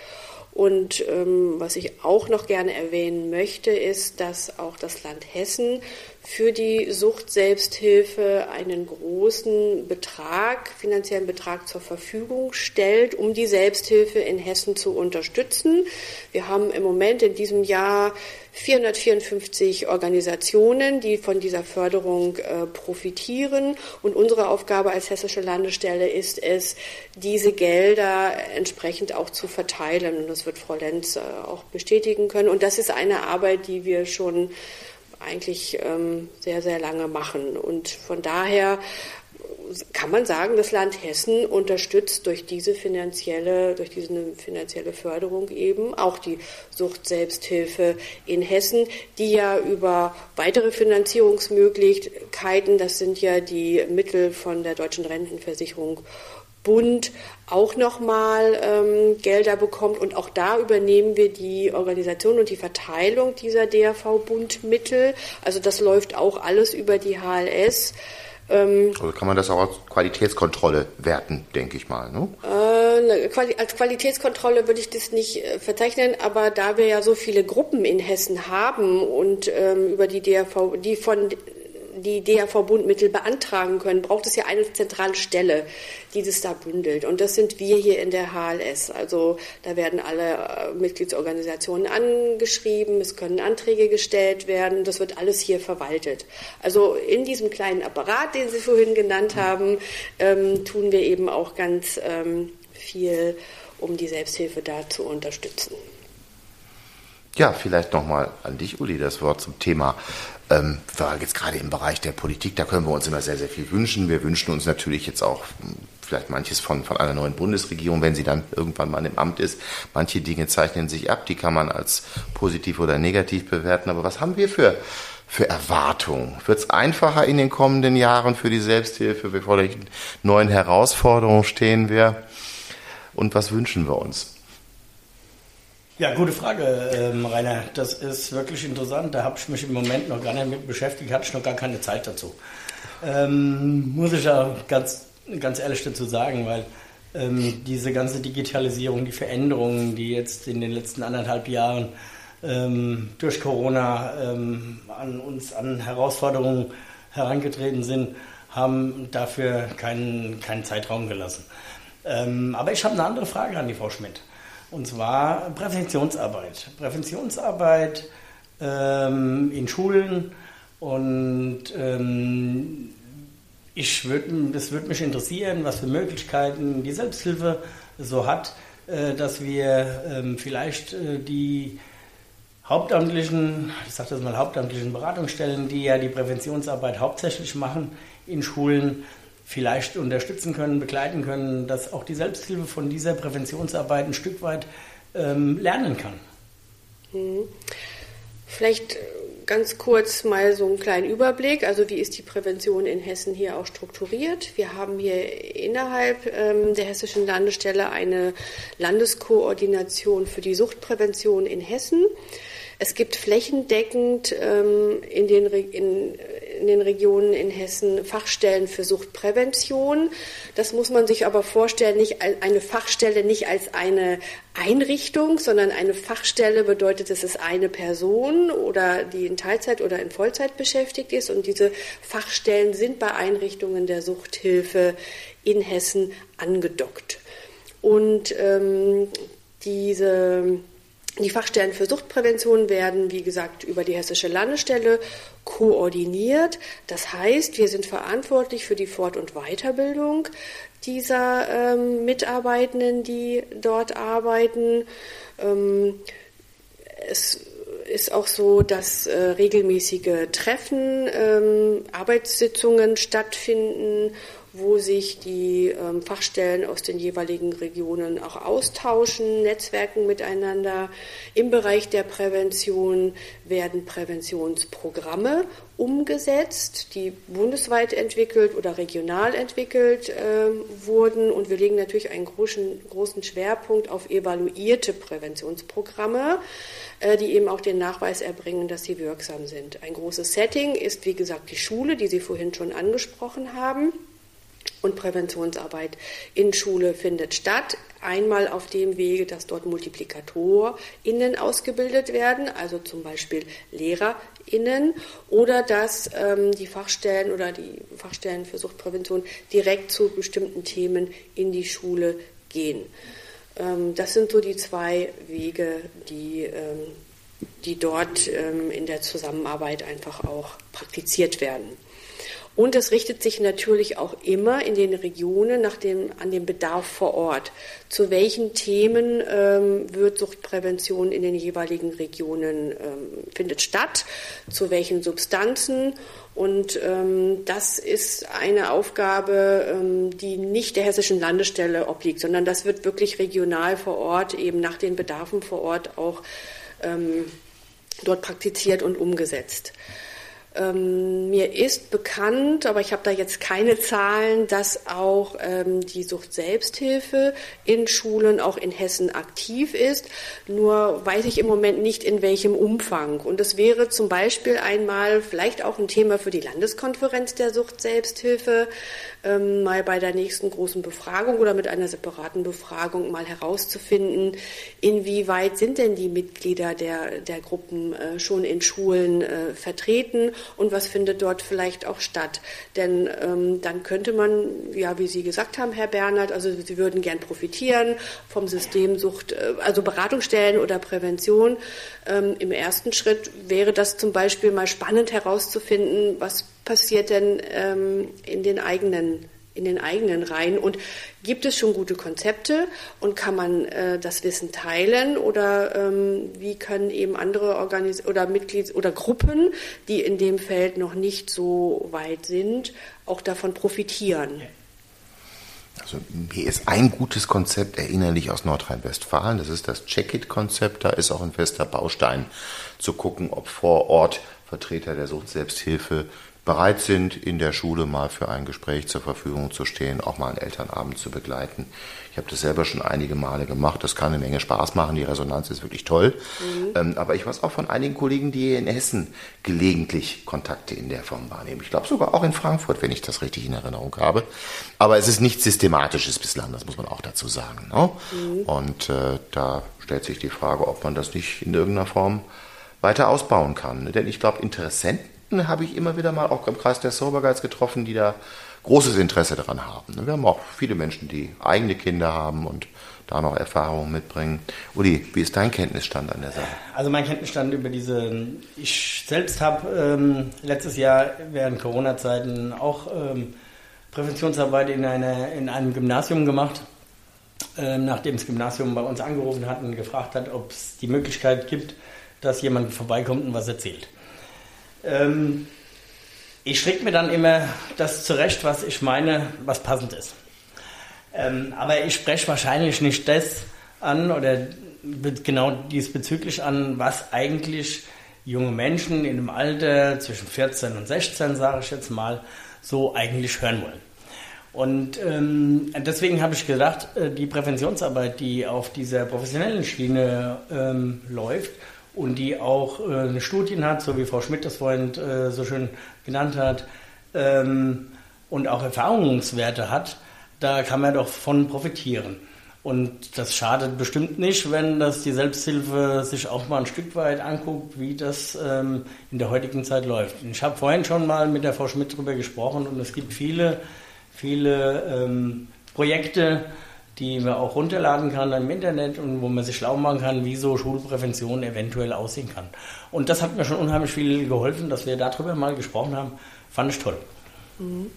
Und ähm, was ich auch noch gerne erwähnen möchte, ist, dass auch das Land Hessen für die Sucht-Selbsthilfe einen großen Betrag, finanziellen Betrag zur Verfügung stellt, um die Selbsthilfe in Hessen zu unterstützen. Wir haben im Moment in diesem Jahr 454 Organisationen, die von dieser Förderung äh, profitieren. Und unsere Aufgabe als hessische Landesstelle ist es, diese Gelder entsprechend auch zu verteilen. Und das wird Frau Lenz äh, auch bestätigen können. Und das ist eine Arbeit, die wir schon eigentlich ähm, sehr, sehr lange machen. Und von daher kann man sagen, das Land Hessen unterstützt durch diese finanzielle, durch diese finanzielle Förderung eben auch die Sucht-Selbsthilfe in Hessen, die ja über weitere Finanzierungsmöglichkeiten, das sind ja die Mittel von der Deutschen Rentenversicherung Bund auch nochmal ähm, Gelder bekommt. Und auch da übernehmen wir die Organisation und die Verteilung dieser DRV-Bundmittel. Also das läuft auch alles über die HLS. Ähm, also kann man das auch als Qualitätskontrolle werten, denke ich mal. Ne? Äh, als Qualitätskontrolle würde ich das nicht äh, verzeichnen, aber da wir ja so viele Gruppen in Hessen haben und ähm, über die DRV, die von die DAV-Bundmittel beantragen können, braucht es ja eine zentrale Stelle, die das da bündelt. Und das sind wir hier in der HLS. Also da werden alle äh, Mitgliedsorganisationen angeschrieben, es können Anträge gestellt werden, das wird alles hier verwaltet. Also in diesem kleinen Apparat, den Sie vorhin genannt haben, ähm, tun wir eben auch ganz ähm, viel, um die Selbsthilfe da zu unterstützen. Ja, vielleicht nochmal an dich, Uli, das Wort zum Thema Ähm, jetzt gerade im Bereich der Politik, da können wir uns immer sehr, sehr viel wünschen. Wir wünschen uns natürlich jetzt auch hm, vielleicht manches von, von einer neuen Bundesregierung, wenn sie dann irgendwann mal im Amt ist. Manche Dinge zeichnen sich ab, die kann man als positiv oder negativ bewerten. Aber was haben wir für, für Erwartungen? Wird es einfacher in den kommenden Jahren für die Selbsthilfe? Bevor welchen neuen Herausforderungen stehen wir? Und was wünschen wir uns? Ja, gute Frage, ähm, Rainer. Das ist wirklich interessant. Da habe ich mich im Moment noch gar nicht mit beschäftigt, hatte ich noch gar keine Zeit dazu. Ähm, muss ich ja ganz, ganz ehrlich dazu sagen, weil ähm, diese ganze Digitalisierung, die Veränderungen, die jetzt in den letzten anderthalb Jahren ähm, durch Corona ähm, an uns an Herausforderungen herangetreten sind, haben dafür keinen, keinen Zeitraum gelassen. Ähm, aber ich habe eine andere Frage an die Frau Schmidt. Und zwar Präventionsarbeit. Präventionsarbeit ähm, in Schulen und ähm, ich würd, das würde mich interessieren, was für Möglichkeiten die Selbsthilfe so hat, äh, dass wir ähm, vielleicht äh, die hauptamtlichen, ich sage das mal, hauptamtlichen Beratungsstellen, die ja die Präventionsarbeit hauptsächlich machen in Schulen, vielleicht unterstützen können, begleiten können, dass auch die Selbsthilfe von dieser Präventionsarbeit ein Stück weit ähm, lernen kann. Mhm. Vielleicht ganz kurz mal so einen kleinen Überblick. Also wie ist die Prävention in Hessen hier auch strukturiert? Wir haben hier innerhalb ähm, der hessischen Landesstelle eine Landeskoordination für die Suchtprävention in Hessen. Es gibt flächendeckend ähm, in, den, in, in den Regionen in Hessen Fachstellen für Suchtprävention. Das muss man sich aber vorstellen, nicht eine Fachstelle nicht als eine Einrichtung, sondern eine Fachstelle bedeutet, es ist eine Person oder die in Teilzeit oder in Vollzeit beschäftigt ist. Und diese Fachstellen sind bei Einrichtungen der Suchthilfe in Hessen angedockt. Und ähm, diese die Fachstellen für Suchtprävention werden, wie gesagt, über die Hessische Landesstelle koordiniert. Das heißt, wir sind verantwortlich für die Fort- und Weiterbildung dieser ähm, Mitarbeitenden, die dort arbeiten. Ähm, es ist auch so, dass äh, regelmäßige Treffen, ähm, Arbeitssitzungen stattfinden wo sich die ähm, Fachstellen aus den jeweiligen Regionen auch austauschen, Netzwerken miteinander. Im Bereich der Prävention werden Präventionsprogramme umgesetzt, die bundesweit entwickelt oder regional entwickelt äh, wurden. Und wir legen natürlich einen großen, großen Schwerpunkt auf evaluierte Präventionsprogramme, äh, die eben auch den Nachweis erbringen, dass sie wirksam sind. Ein großes Setting ist, wie gesagt, die Schule, die Sie vorhin schon angesprochen haben und Präventionsarbeit in Schule findet statt. Einmal auf dem Wege, dass dort MultiplikatorInnen ausgebildet werden, also zum Beispiel LehrerInnen, oder dass ähm, die Fachstellen oder die Fachstellen für Suchtprävention direkt zu bestimmten Themen in die Schule gehen. Ähm, das sind so die zwei Wege, die, ähm, die dort ähm, in der Zusammenarbeit einfach auch praktiziert werden. Und es richtet sich natürlich auch immer in den Regionen nach dem, an dem Bedarf vor Ort. Zu welchen Themen ähm, wird Suchtprävention in den jeweiligen Regionen ähm, findet statt? Zu welchen Substanzen? Und ähm, das ist eine Aufgabe, ähm, die nicht der hessischen Landesstelle obliegt, sondern das wird wirklich regional vor Ort, eben nach den Bedarfen vor Ort auch ähm, dort praktiziert und umgesetzt. Ähm, mir ist bekannt, aber ich habe da jetzt keine Zahlen, dass auch ähm, die Sucht-Selbsthilfe in Schulen auch in Hessen aktiv ist. Nur weiß ich im Moment nicht, in welchem Umfang. Und es wäre zum Beispiel einmal vielleicht auch ein Thema für die Landeskonferenz der Sucht-Selbsthilfe, ähm, mal bei der nächsten großen Befragung oder mit einer separaten Befragung mal herauszufinden, inwieweit sind denn die Mitglieder der, der Gruppen äh, schon in Schulen äh, vertreten und was findet dort vielleicht auch statt. Denn ähm, dann könnte man, ja, wie Sie gesagt haben, Herr Bernhard, also Sie würden gern profitieren vom System Sucht, äh, also Beratungsstellen oder Prävention. Ähm, Im ersten Schritt wäre das zum Beispiel mal spannend herauszufinden, was passiert denn ähm, in den eigenen in den eigenen Reihen. Und gibt es schon gute Konzepte und kann man äh, das Wissen teilen oder ähm, wie können eben andere Organis oder Mitglieds- oder Gruppen, die in dem Feld noch nicht so weit sind, auch davon profitieren? Also mir ist ein gutes Konzept erinnerlich aus Nordrhein-Westfalen. Das ist das Check-It-Konzept. Da ist auch ein fester Baustein zu gucken, ob vor Ort Vertreter der Sucht-Selbsthilfe bereit sind, in der Schule mal für ein Gespräch zur Verfügung zu stehen, auch mal einen Elternabend zu begleiten. Ich habe das selber schon einige Male gemacht. Das kann eine Menge Spaß machen. Die Resonanz ist wirklich toll. Mhm. Ähm, aber ich weiß auch von einigen Kollegen, die in Hessen gelegentlich Kontakte in der Form wahrnehmen. Ich glaube sogar auch in Frankfurt, wenn ich das richtig in Erinnerung habe. Aber es ist nichts Systematisches bislang, das muss man auch dazu sagen. Ne? Mhm. Und äh, da stellt sich die Frage, ob man das nicht in irgendeiner Form weiter ausbauen kann. Denn ich glaube, Interessenten habe ich immer wieder mal auch im Kreis der Soberguides getroffen, die da großes Interesse daran haben. Wir haben auch viele Menschen, die eigene Kinder haben und da noch Erfahrungen mitbringen. Uli, wie ist dein Kenntnisstand an der Sache? Also mein Kenntnisstand über diese, ich selbst habe ähm, letztes Jahr während Corona-Zeiten auch ähm, Präventionsarbeit in, eine, in einem Gymnasium gemacht, ähm, nachdem das Gymnasium bei uns angerufen hat und gefragt hat, ob es die Möglichkeit gibt, dass jemand vorbeikommt und was erzählt. Ähm, ich schicke mir dann immer das zurecht, was ich meine, was passend ist. Ähm, aber ich spreche wahrscheinlich nicht das an oder genau diesbezüglich an, was eigentlich junge Menschen in dem Alter zwischen 14 und 16, sage ich jetzt mal, so eigentlich hören wollen. Und ähm, deswegen habe ich gedacht, äh, die Präventionsarbeit, die auf dieser professionellen Schiene ähm, läuft und die auch äh, eine Studien hat, so wie Frau Schmidt das vorhin äh, so schön genannt hat, ähm, und auch Erfahrungswerte hat, da kann man doch von profitieren. Und das schadet bestimmt nicht, wenn das die Selbsthilfe sich auch mal ein Stück weit anguckt, wie das ähm, in der heutigen Zeit läuft. Ich habe vorhin schon mal mit der Frau Schmidt darüber gesprochen und es gibt viele, viele ähm, Projekte, die man auch runterladen kann im Internet und wo man sich schlau machen kann, wie so Schulprävention eventuell aussehen kann. Und das hat mir schon unheimlich viel geholfen, dass wir darüber mal gesprochen haben. Fand ich toll. Mhm.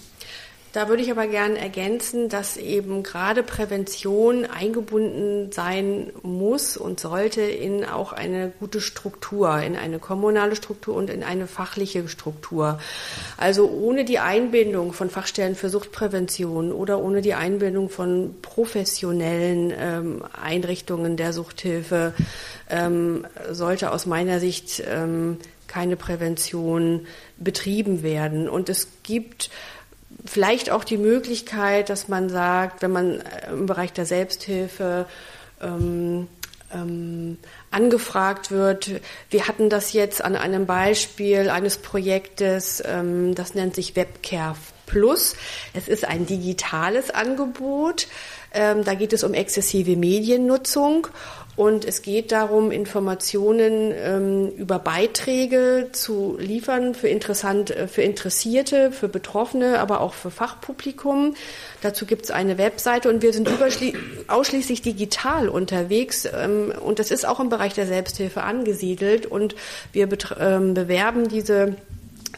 Da würde ich aber gerne ergänzen, dass eben gerade Prävention eingebunden sein muss und sollte in auch eine gute Struktur, in eine kommunale Struktur und in eine fachliche Struktur. Also ohne die Einbindung von Fachstellen für Suchtprävention oder ohne die Einbindung von professionellen ähm, Einrichtungen der Suchthilfe ähm, sollte aus meiner Sicht ähm, keine Prävention betrieben werden. Und es gibt vielleicht auch die Möglichkeit, dass man sagt, wenn man äh, im Bereich der Selbsthilfe ähm, ähm, angefragt wird. Wir hatten das jetzt an einem Beispiel eines Projektes, ähm, das nennt sich Webcare Plus. Es ist ein digitales Angebot. Ähm, da geht es um exzessive Mediennutzung und es geht darum, Informationen ähm, über Beiträge zu liefern für, interessant, äh, für Interessierte, für Betroffene, aber auch für Fachpublikum. Dazu gibt es eine Webseite und wir sind ausschließlich digital unterwegs. Ähm, und das ist auch im Bereich der Selbsthilfe angesiedelt. Und wir ähm, bewerben diese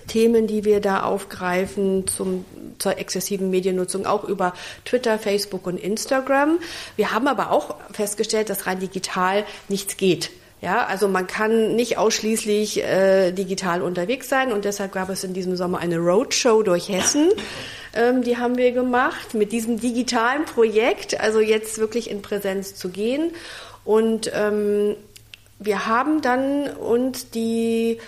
Themen, die wir da aufgreifen zum, zur exzessiven Mediennutzung, auch über Twitter, Facebook und Instagram. Wir haben aber auch festgestellt, dass rein digital nichts geht. Ja, also man kann nicht ausschließlich äh, digital unterwegs sein und deshalb gab es in diesem Sommer eine Roadshow durch Hessen. Ähm, die haben wir gemacht mit diesem digitalen Projekt, also jetzt wirklich in Präsenz zu gehen. Und ähm, wir haben dann uns die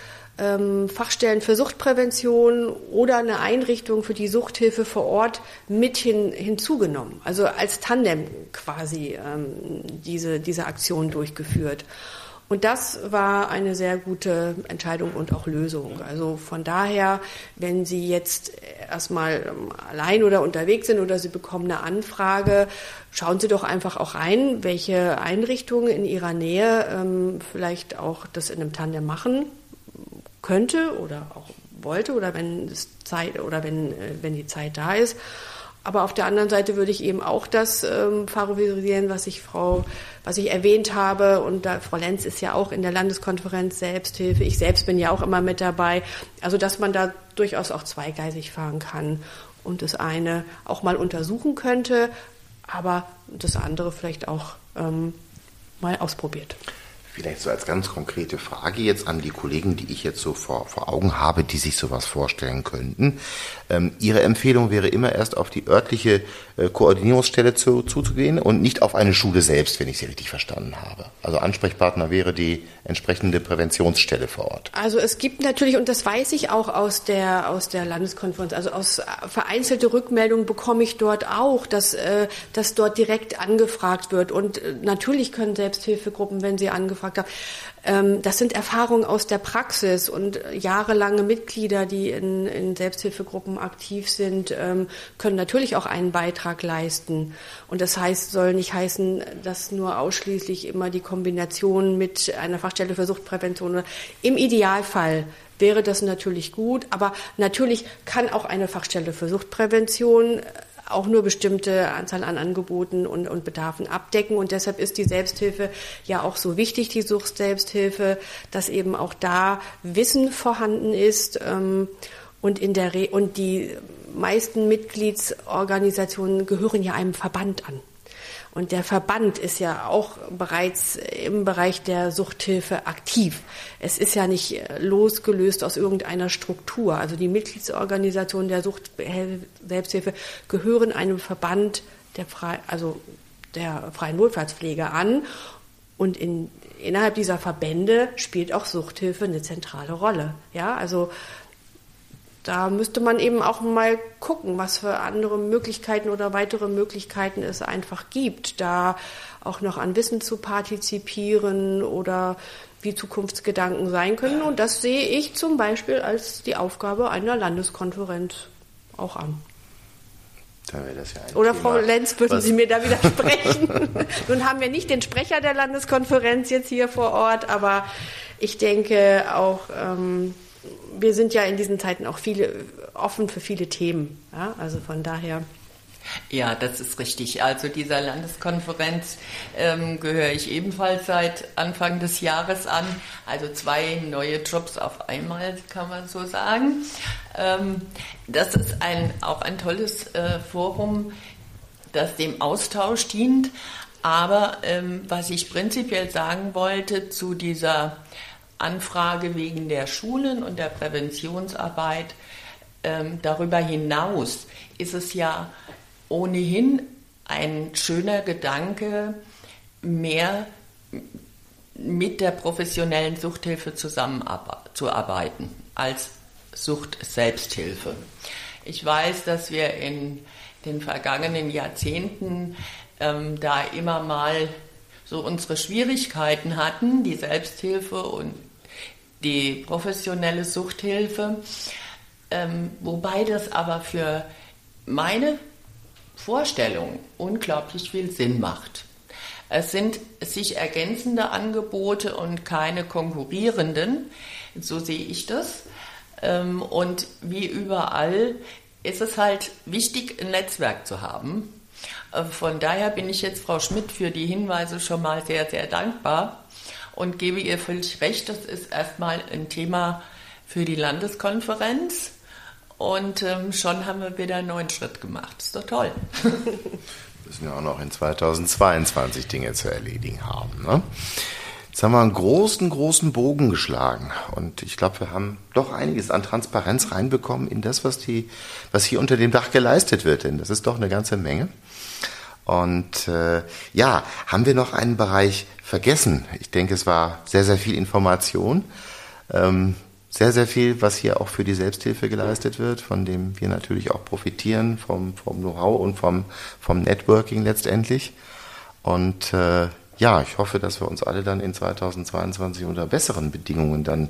ähm, Fachstellen für Suchtprävention oder eine Einrichtung für die Suchthilfe vor Ort mit hin, hinzugenommen. Also als Tandem quasi ähm, diese, diese Aktion durchgeführt. Und das war eine sehr gute Entscheidung und auch Lösung. Also von daher, wenn Sie jetzt erstmal ähm, allein oder unterwegs sind oder Sie bekommen eine Anfrage, schauen Sie doch einfach auch rein, welche Einrichtungen in Ihrer Nähe ähm, vielleicht auch das in einem Tandem machen könnte oder auch wollte oder wenn es Zeit oder wenn, äh, wenn die Zeit da ist. Aber auf der anderen Seite würde ich eben auch das ähm, favorisieren, was ich Frau, was ich erwähnt habe. Und da, Frau Lenz ist ja auch in der Landeskonferenz Selbsthilfe. Ich selbst bin ja auch immer mit dabei. Also dass man da durchaus auch zweigleisig fahren kann und das eine auch mal untersuchen könnte, aber das andere vielleicht auch ähm, mal ausprobiert. Vielleicht so als ganz konkrete Frage jetzt an die Kollegen, die ich jetzt so vor, vor Augen habe, die sich sowas vorstellen könnten. Ähm, Ihre Empfehlung wäre immer erst auf die örtliche äh, Koordinierungsstelle zu, zuzugehen und nicht auf eine Schule selbst, wenn ich Sie richtig verstanden habe. Also Ansprechpartner wäre die entsprechende Präventionsstelle vor Ort. Also es gibt natürlich, und das weiß ich auch aus der, aus der Landeskonferenz, also aus äh, vereinzelte Rückmeldungen bekomme ich dort auch, dass, äh, dass dort direkt angefragt wird. Und äh, natürlich können Selbsthilfegruppen, wenn sie angefragt gefragt habe. Ähm, das sind Erfahrungen aus der Praxis und jahrelange Mitglieder, die in, in Selbsthilfegruppen aktiv sind, ähm, können natürlich auch einen Beitrag leisten. Und das heißt, soll nicht heißen, dass nur ausschließlich immer die Kombination mit einer Fachstelle für Suchtprävention im Idealfall wäre das natürlich gut, aber natürlich kann auch eine Fachstelle für Suchtprävention auch nur bestimmte Anzahl an Angeboten und, und Bedarfen abdecken. Und deshalb ist die Selbsthilfe ja auch so wichtig, die Suchtselbsthilfe, dass eben auch da Wissen vorhanden ist. Ähm, und, in der Re und die meisten Mitgliedsorganisationen gehören ja einem Verband an. Und der Verband ist ja auch bereits im Bereich der Suchthilfe aktiv. Es ist ja nicht äh, losgelöst aus irgendeiner Struktur. Also die Mitgliedsorganisationen der Sucht-Selbsthilfe gehören einem Verband der, Frei also der freien Wohlfahrtspflege an. Und in, innerhalb dieser Verbände spielt auch Suchthilfe eine zentrale Rolle. Ja, also da müsste man eben auch mal gucken, was für andere Möglichkeiten oder weitere Möglichkeiten es einfach gibt, da auch noch an Wissen zu partizipieren oder wie Zukunftsgedanken sein können. Und das sehe ich zum Beispiel als die Aufgabe einer Landeskonferenz auch an. Ja Oder Thema, Frau Lenz, würden Sie mir da widersprechen? [laughs] Nun haben wir nicht den Sprecher der Landeskonferenz jetzt hier vor Ort, aber ich denke auch, ähm, wir sind ja in diesen Zeiten auch viele offen für viele Themen. Ja? Also von daher. Ja, das ist richtig. Also dieser Landeskonferenz ähm, gehöre ich ebenfalls seit Anfang des Jahres an. Also zwei neue Jobs auf einmal, kann man so sagen. Ähm, das ist ein, auch ein tolles äh, Forum, das dem Austausch dient. Aber ähm, was ich prinzipiell sagen wollte zu dieser Anfrage wegen der Schulen und der Präventionsarbeit. Ähm, darüber hinaus ist es ja ohnehin ein schöner Gedanke, mehr mit der professionellen Suchthilfe zusammenzuarbeiten als Sucht-Selbsthilfe. Ich weiß, dass wir in den vergangenen Jahrzehnten ähm, da immer mal so unsere Schwierigkeiten hatten, die Selbsthilfe und die professionelle Suchthilfe, ähm, wobei das aber für meine Vorstellung unglaublich viel Sinn macht. Es sind sich ergänzende Angebote und keine konkurrierenden, so sehe ich das. Ähm, und wie überall ist es halt wichtig, ein Netzwerk zu haben. Äh, von daher bin ich jetzt Frau Schmidt für die Hinweise schon mal sehr, sehr dankbar und gebe ihr völlig recht, das ist erstmal ein Thema für die Landeskonferenz. Und ähm, schon haben wir wieder einen neuen Schritt gemacht. Ist doch toll. [laughs] Müssen wir auch noch in 2022 Dinge zu erledigen haben. Ne? Jetzt haben wir einen großen, großen Bogen geschlagen. Und ich glaube, wir haben doch einiges an Transparenz reinbekommen in das, was, die, was hier unter dem Dach geleistet wird. Denn das ist doch eine ganze Menge. Und äh, ja, haben wir noch einen Bereich vergessen? Ich denke, es war sehr, sehr viel Information. Ähm, sehr, sehr viel, was hier auch für die Selbsthilfe geleistet wird, von dem wir natürlich auch profitieren, vom, vom Know-how und vom, vom Networking letztendlich. Und äh, ja, ich hoffe, dass wir uns alle dann in 2022 unter besseren Bedingungen dann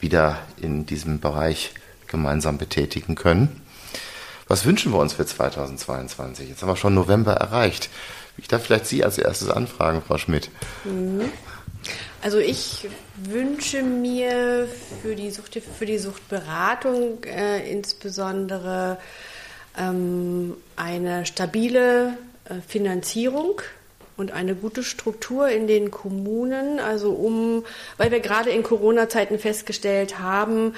wieder in diesem Bereich gemeinsam betätigen können. Was wünschen wir uns für 2022? Jetzt haben wir schon November erreicht. Ich darf vielleicht Sie als erstes anfragen, Frau Schmidt. Mhm. Also ich wünsche mir für die, Sucht, für die Suchtberatung äh, insbesondere ähm, eine stabile äh, Finanzierung und eine gute Struktur in den Kommunen, also um, weil wir gerade in Corona-Zeiten festgestellt haben,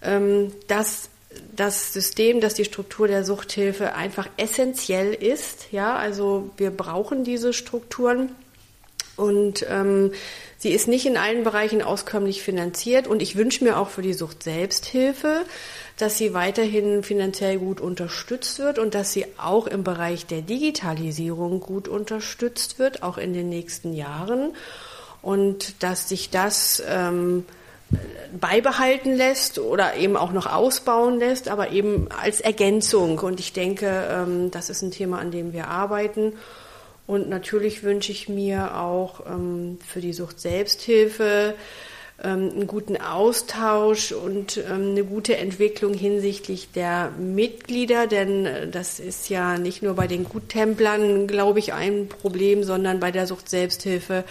ähm, dass das System, dass die Struktur der Suchthilfe einfach essentiell ist. Ja, also wir brauchen diese Strukturen. Und ähm, sie ist nicht in allen Bereichen auskömmlich finanziert. Und ich wünsche mir auch für die Sucht Selbsthilfe, dass sie weiterhin finanziell gut unterstützt wird und dass sie auch im Bereich der Digitalisierung gut unterstützt wird, auch in den nächsten Jahren. Und dass sich das ähm, beibehalten lässt oder eben auch noch ausbauen lässt, aber eben als Ergänzung. Und ich denke, ähm, das ist ein Thema, an dem wir arbeiten. Und natürlich wünsche ich mir auch ähm, für die Sucht Selbsthilfe einen guten Austausch und ähm, eine gute Entwicklung hinsichtlich der Mitglieder, denn äh, das ist ja nicht nur bei den Guttemplern, glaube ich, ein Problem, sondern bei der Sucht Selbsthilfe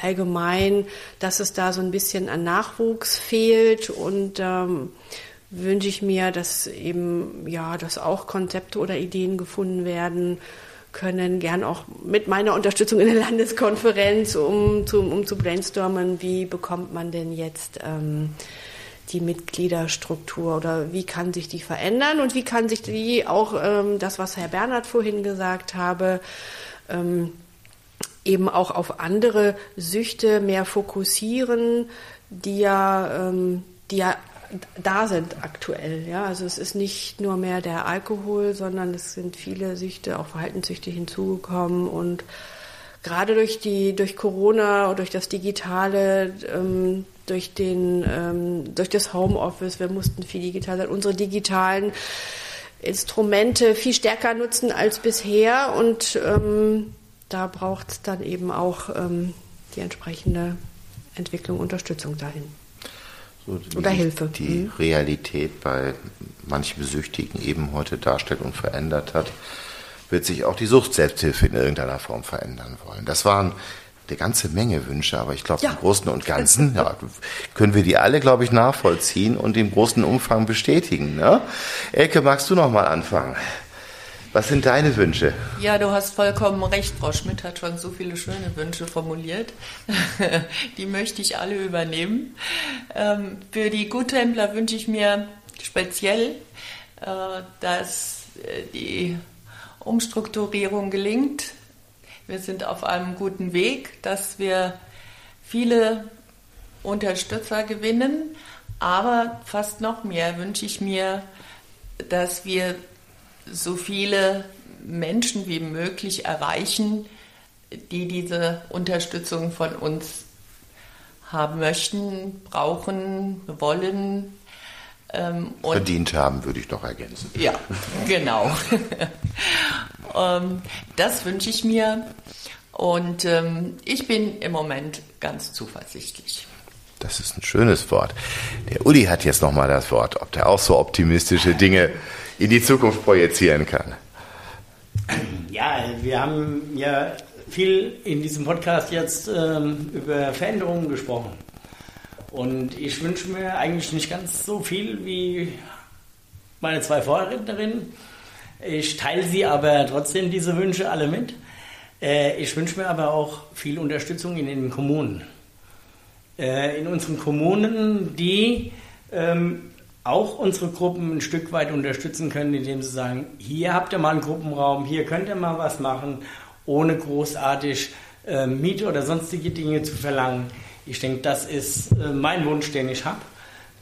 allgemein, dass es da so ein bisschen an Nachwuchs fehlt und ähm, wünsche ich mir, dass eben ja, dass auch Konzepte oder Ideen gefunden werden, können gern auch mit meiner Unterstützung in der Landeskonferenz, um zu, um zu brainstormen, wie bekommt man denn jetzt ähm, die Mitgliederstruktur oder wie kann sich die verändern und wie kann sich die auch ähm, das, was Herr Bernhard vorhin gesagt habe, ähm, eben auch auf andere Süchte mehr fokussieren, die ja, ähm, die ja da sind aktuell. Ja, also es ist nicht nur mehr der Alkohol, sondern es sind viele Süchte, auch Verhaltenssüchte hinzugekommen. Und gerade durch die durch Corona und durch das Digitale, ähm, durch den ähm, durch das Homeoffice, wir mussten viel digital sein, unsere digitalen Instrumente viel stärker nutzen als bisher. Und ähm, da braucht es dann eben auch ähm, die entsprechende Entwicklung, Unterstützung dahin so Oder Hilfe. Die mhm. Realität bei manchen Süchtigen eben heute darstellt und verändert hat, wird sich auch die Sucht-Selbsthilfe in irgendeiner Form verändern wollen. Das waren eine ganze Menge Wünsche, aber ich glaube, ja. im Großen und Ganzen ja, können wir die alle, glaube ich, nachvollziehen und im großen Umfang bestätigen. Ne? Elke, magst du noch mal anfangen? Was sind deine Wünsche? Ja, du hast vollkommen recht. Frau Schmidt hat schon so viele schöne Wünsche formuliert. [laughs] die möchte ich alle übernehmen. Ähm, für die Guttempler wünsche ich mir speziell, äh, dass äh, die Umstrukturierung gelingt. Wir sind auf einem guten Weg, dass wir viele Unterstützer gewinnen. Aber fast noch mehr wünsche ich mir, dass wir so viele Menschen wie möglich erreichen, die diese Unterstützung von uns haben möchten, brauchen, wollen. Ähm, Verdient haben, würde ich doch ergänzen. Ja, genau. [laughs] ähm, das wünsche ich mir und ähm, ich bin im Moment ganz zuversichtlich. Das ist ein schönes Wort. Der Uli hat jetzt nochmal das Wort, ob der auch so optimistische Dinge in die Zukunft projizieren kann. Ja, wir haben ja viel in diesem Podcast jetzt ähm, über Veränderungen gesprochen. Und ich wünsche mir eigentlich nicht ganz so viel wie meine zwei Vorrednerinnen. Ich teile sie aber trotzdem diese Wünsche alle mit. Äh, ich wünsche mir aber auch viel Unterstützung in den Kommunen. Äh, in unseren Kommunen, die ähm, auch unsere Gruppen ein Stück weit unterstützen können, indem sie sagen, hier habt ihr mal einen Gruppenraum, hier könnt ihr mal was machen, ohne großartig äh, Miete oder sonstige Dinge zu verlangen. Ich denke, das ist äh, mein Wunsch, den ich habe,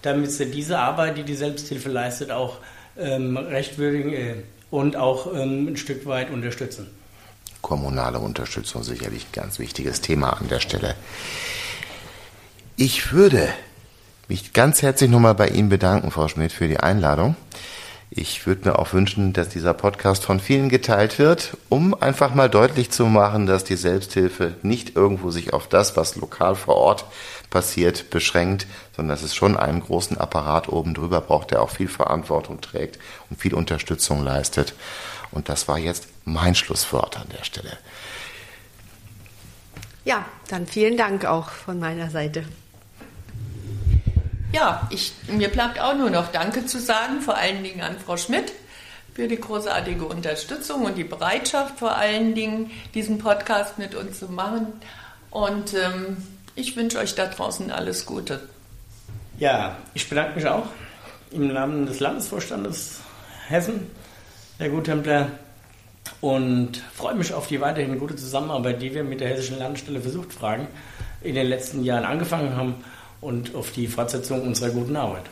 damit sie diese Arbeit, die die Selbsthilfe leistet, auch ähm, rechtwürdigen äh, und auch ähm, ein Stück weit unterstützen. Kommunale Unterstützung sicherlich ein ganz wichtiges Thema an der Stelle. Ich würde mich ganz herzlich nochmal bei Ihnen bedanken, Frau Schmidt, für die Einladung. Ich würde mir auch wünschen, dass dieser Podcast von vielen geteilt wird, um einfach mal deutlich zu machen, dass die Selbsthilfe nicht irgendwo sich auf das, was lokal vor Ort passiert, beschränkt, sondern dass es schon einen großen Apparat oben drüber braucht, der auch viel Verantwortung trägt und viel Unterstützung leistet. Und das war jetzt mein Schlusswort an der Stelle. Ja, dann vielen Dank auch von meiner Seite. Ja, ich, mir bleibt auch nur noch Danke zu sagen, vor allen Dingen an Frau Schmidt für die großartige Unterstützung und die Bereitschaft vor allen Dingen, diesen Podcast mit uns zu machen. Und ähm, ich wünsche euch da draußen alles Gute. Ja, ich bedanke mich auch im Namen des Landesvorstandes Hessen, der Guttempler, und freue mich auf die weiterhin gute Zusammenarbeit, die wir mit der Hessischen Landesstelle für Suchtfragen in den letzten Jahren angefangen haben und auf die Fortsetzung unserer guten Arbeit.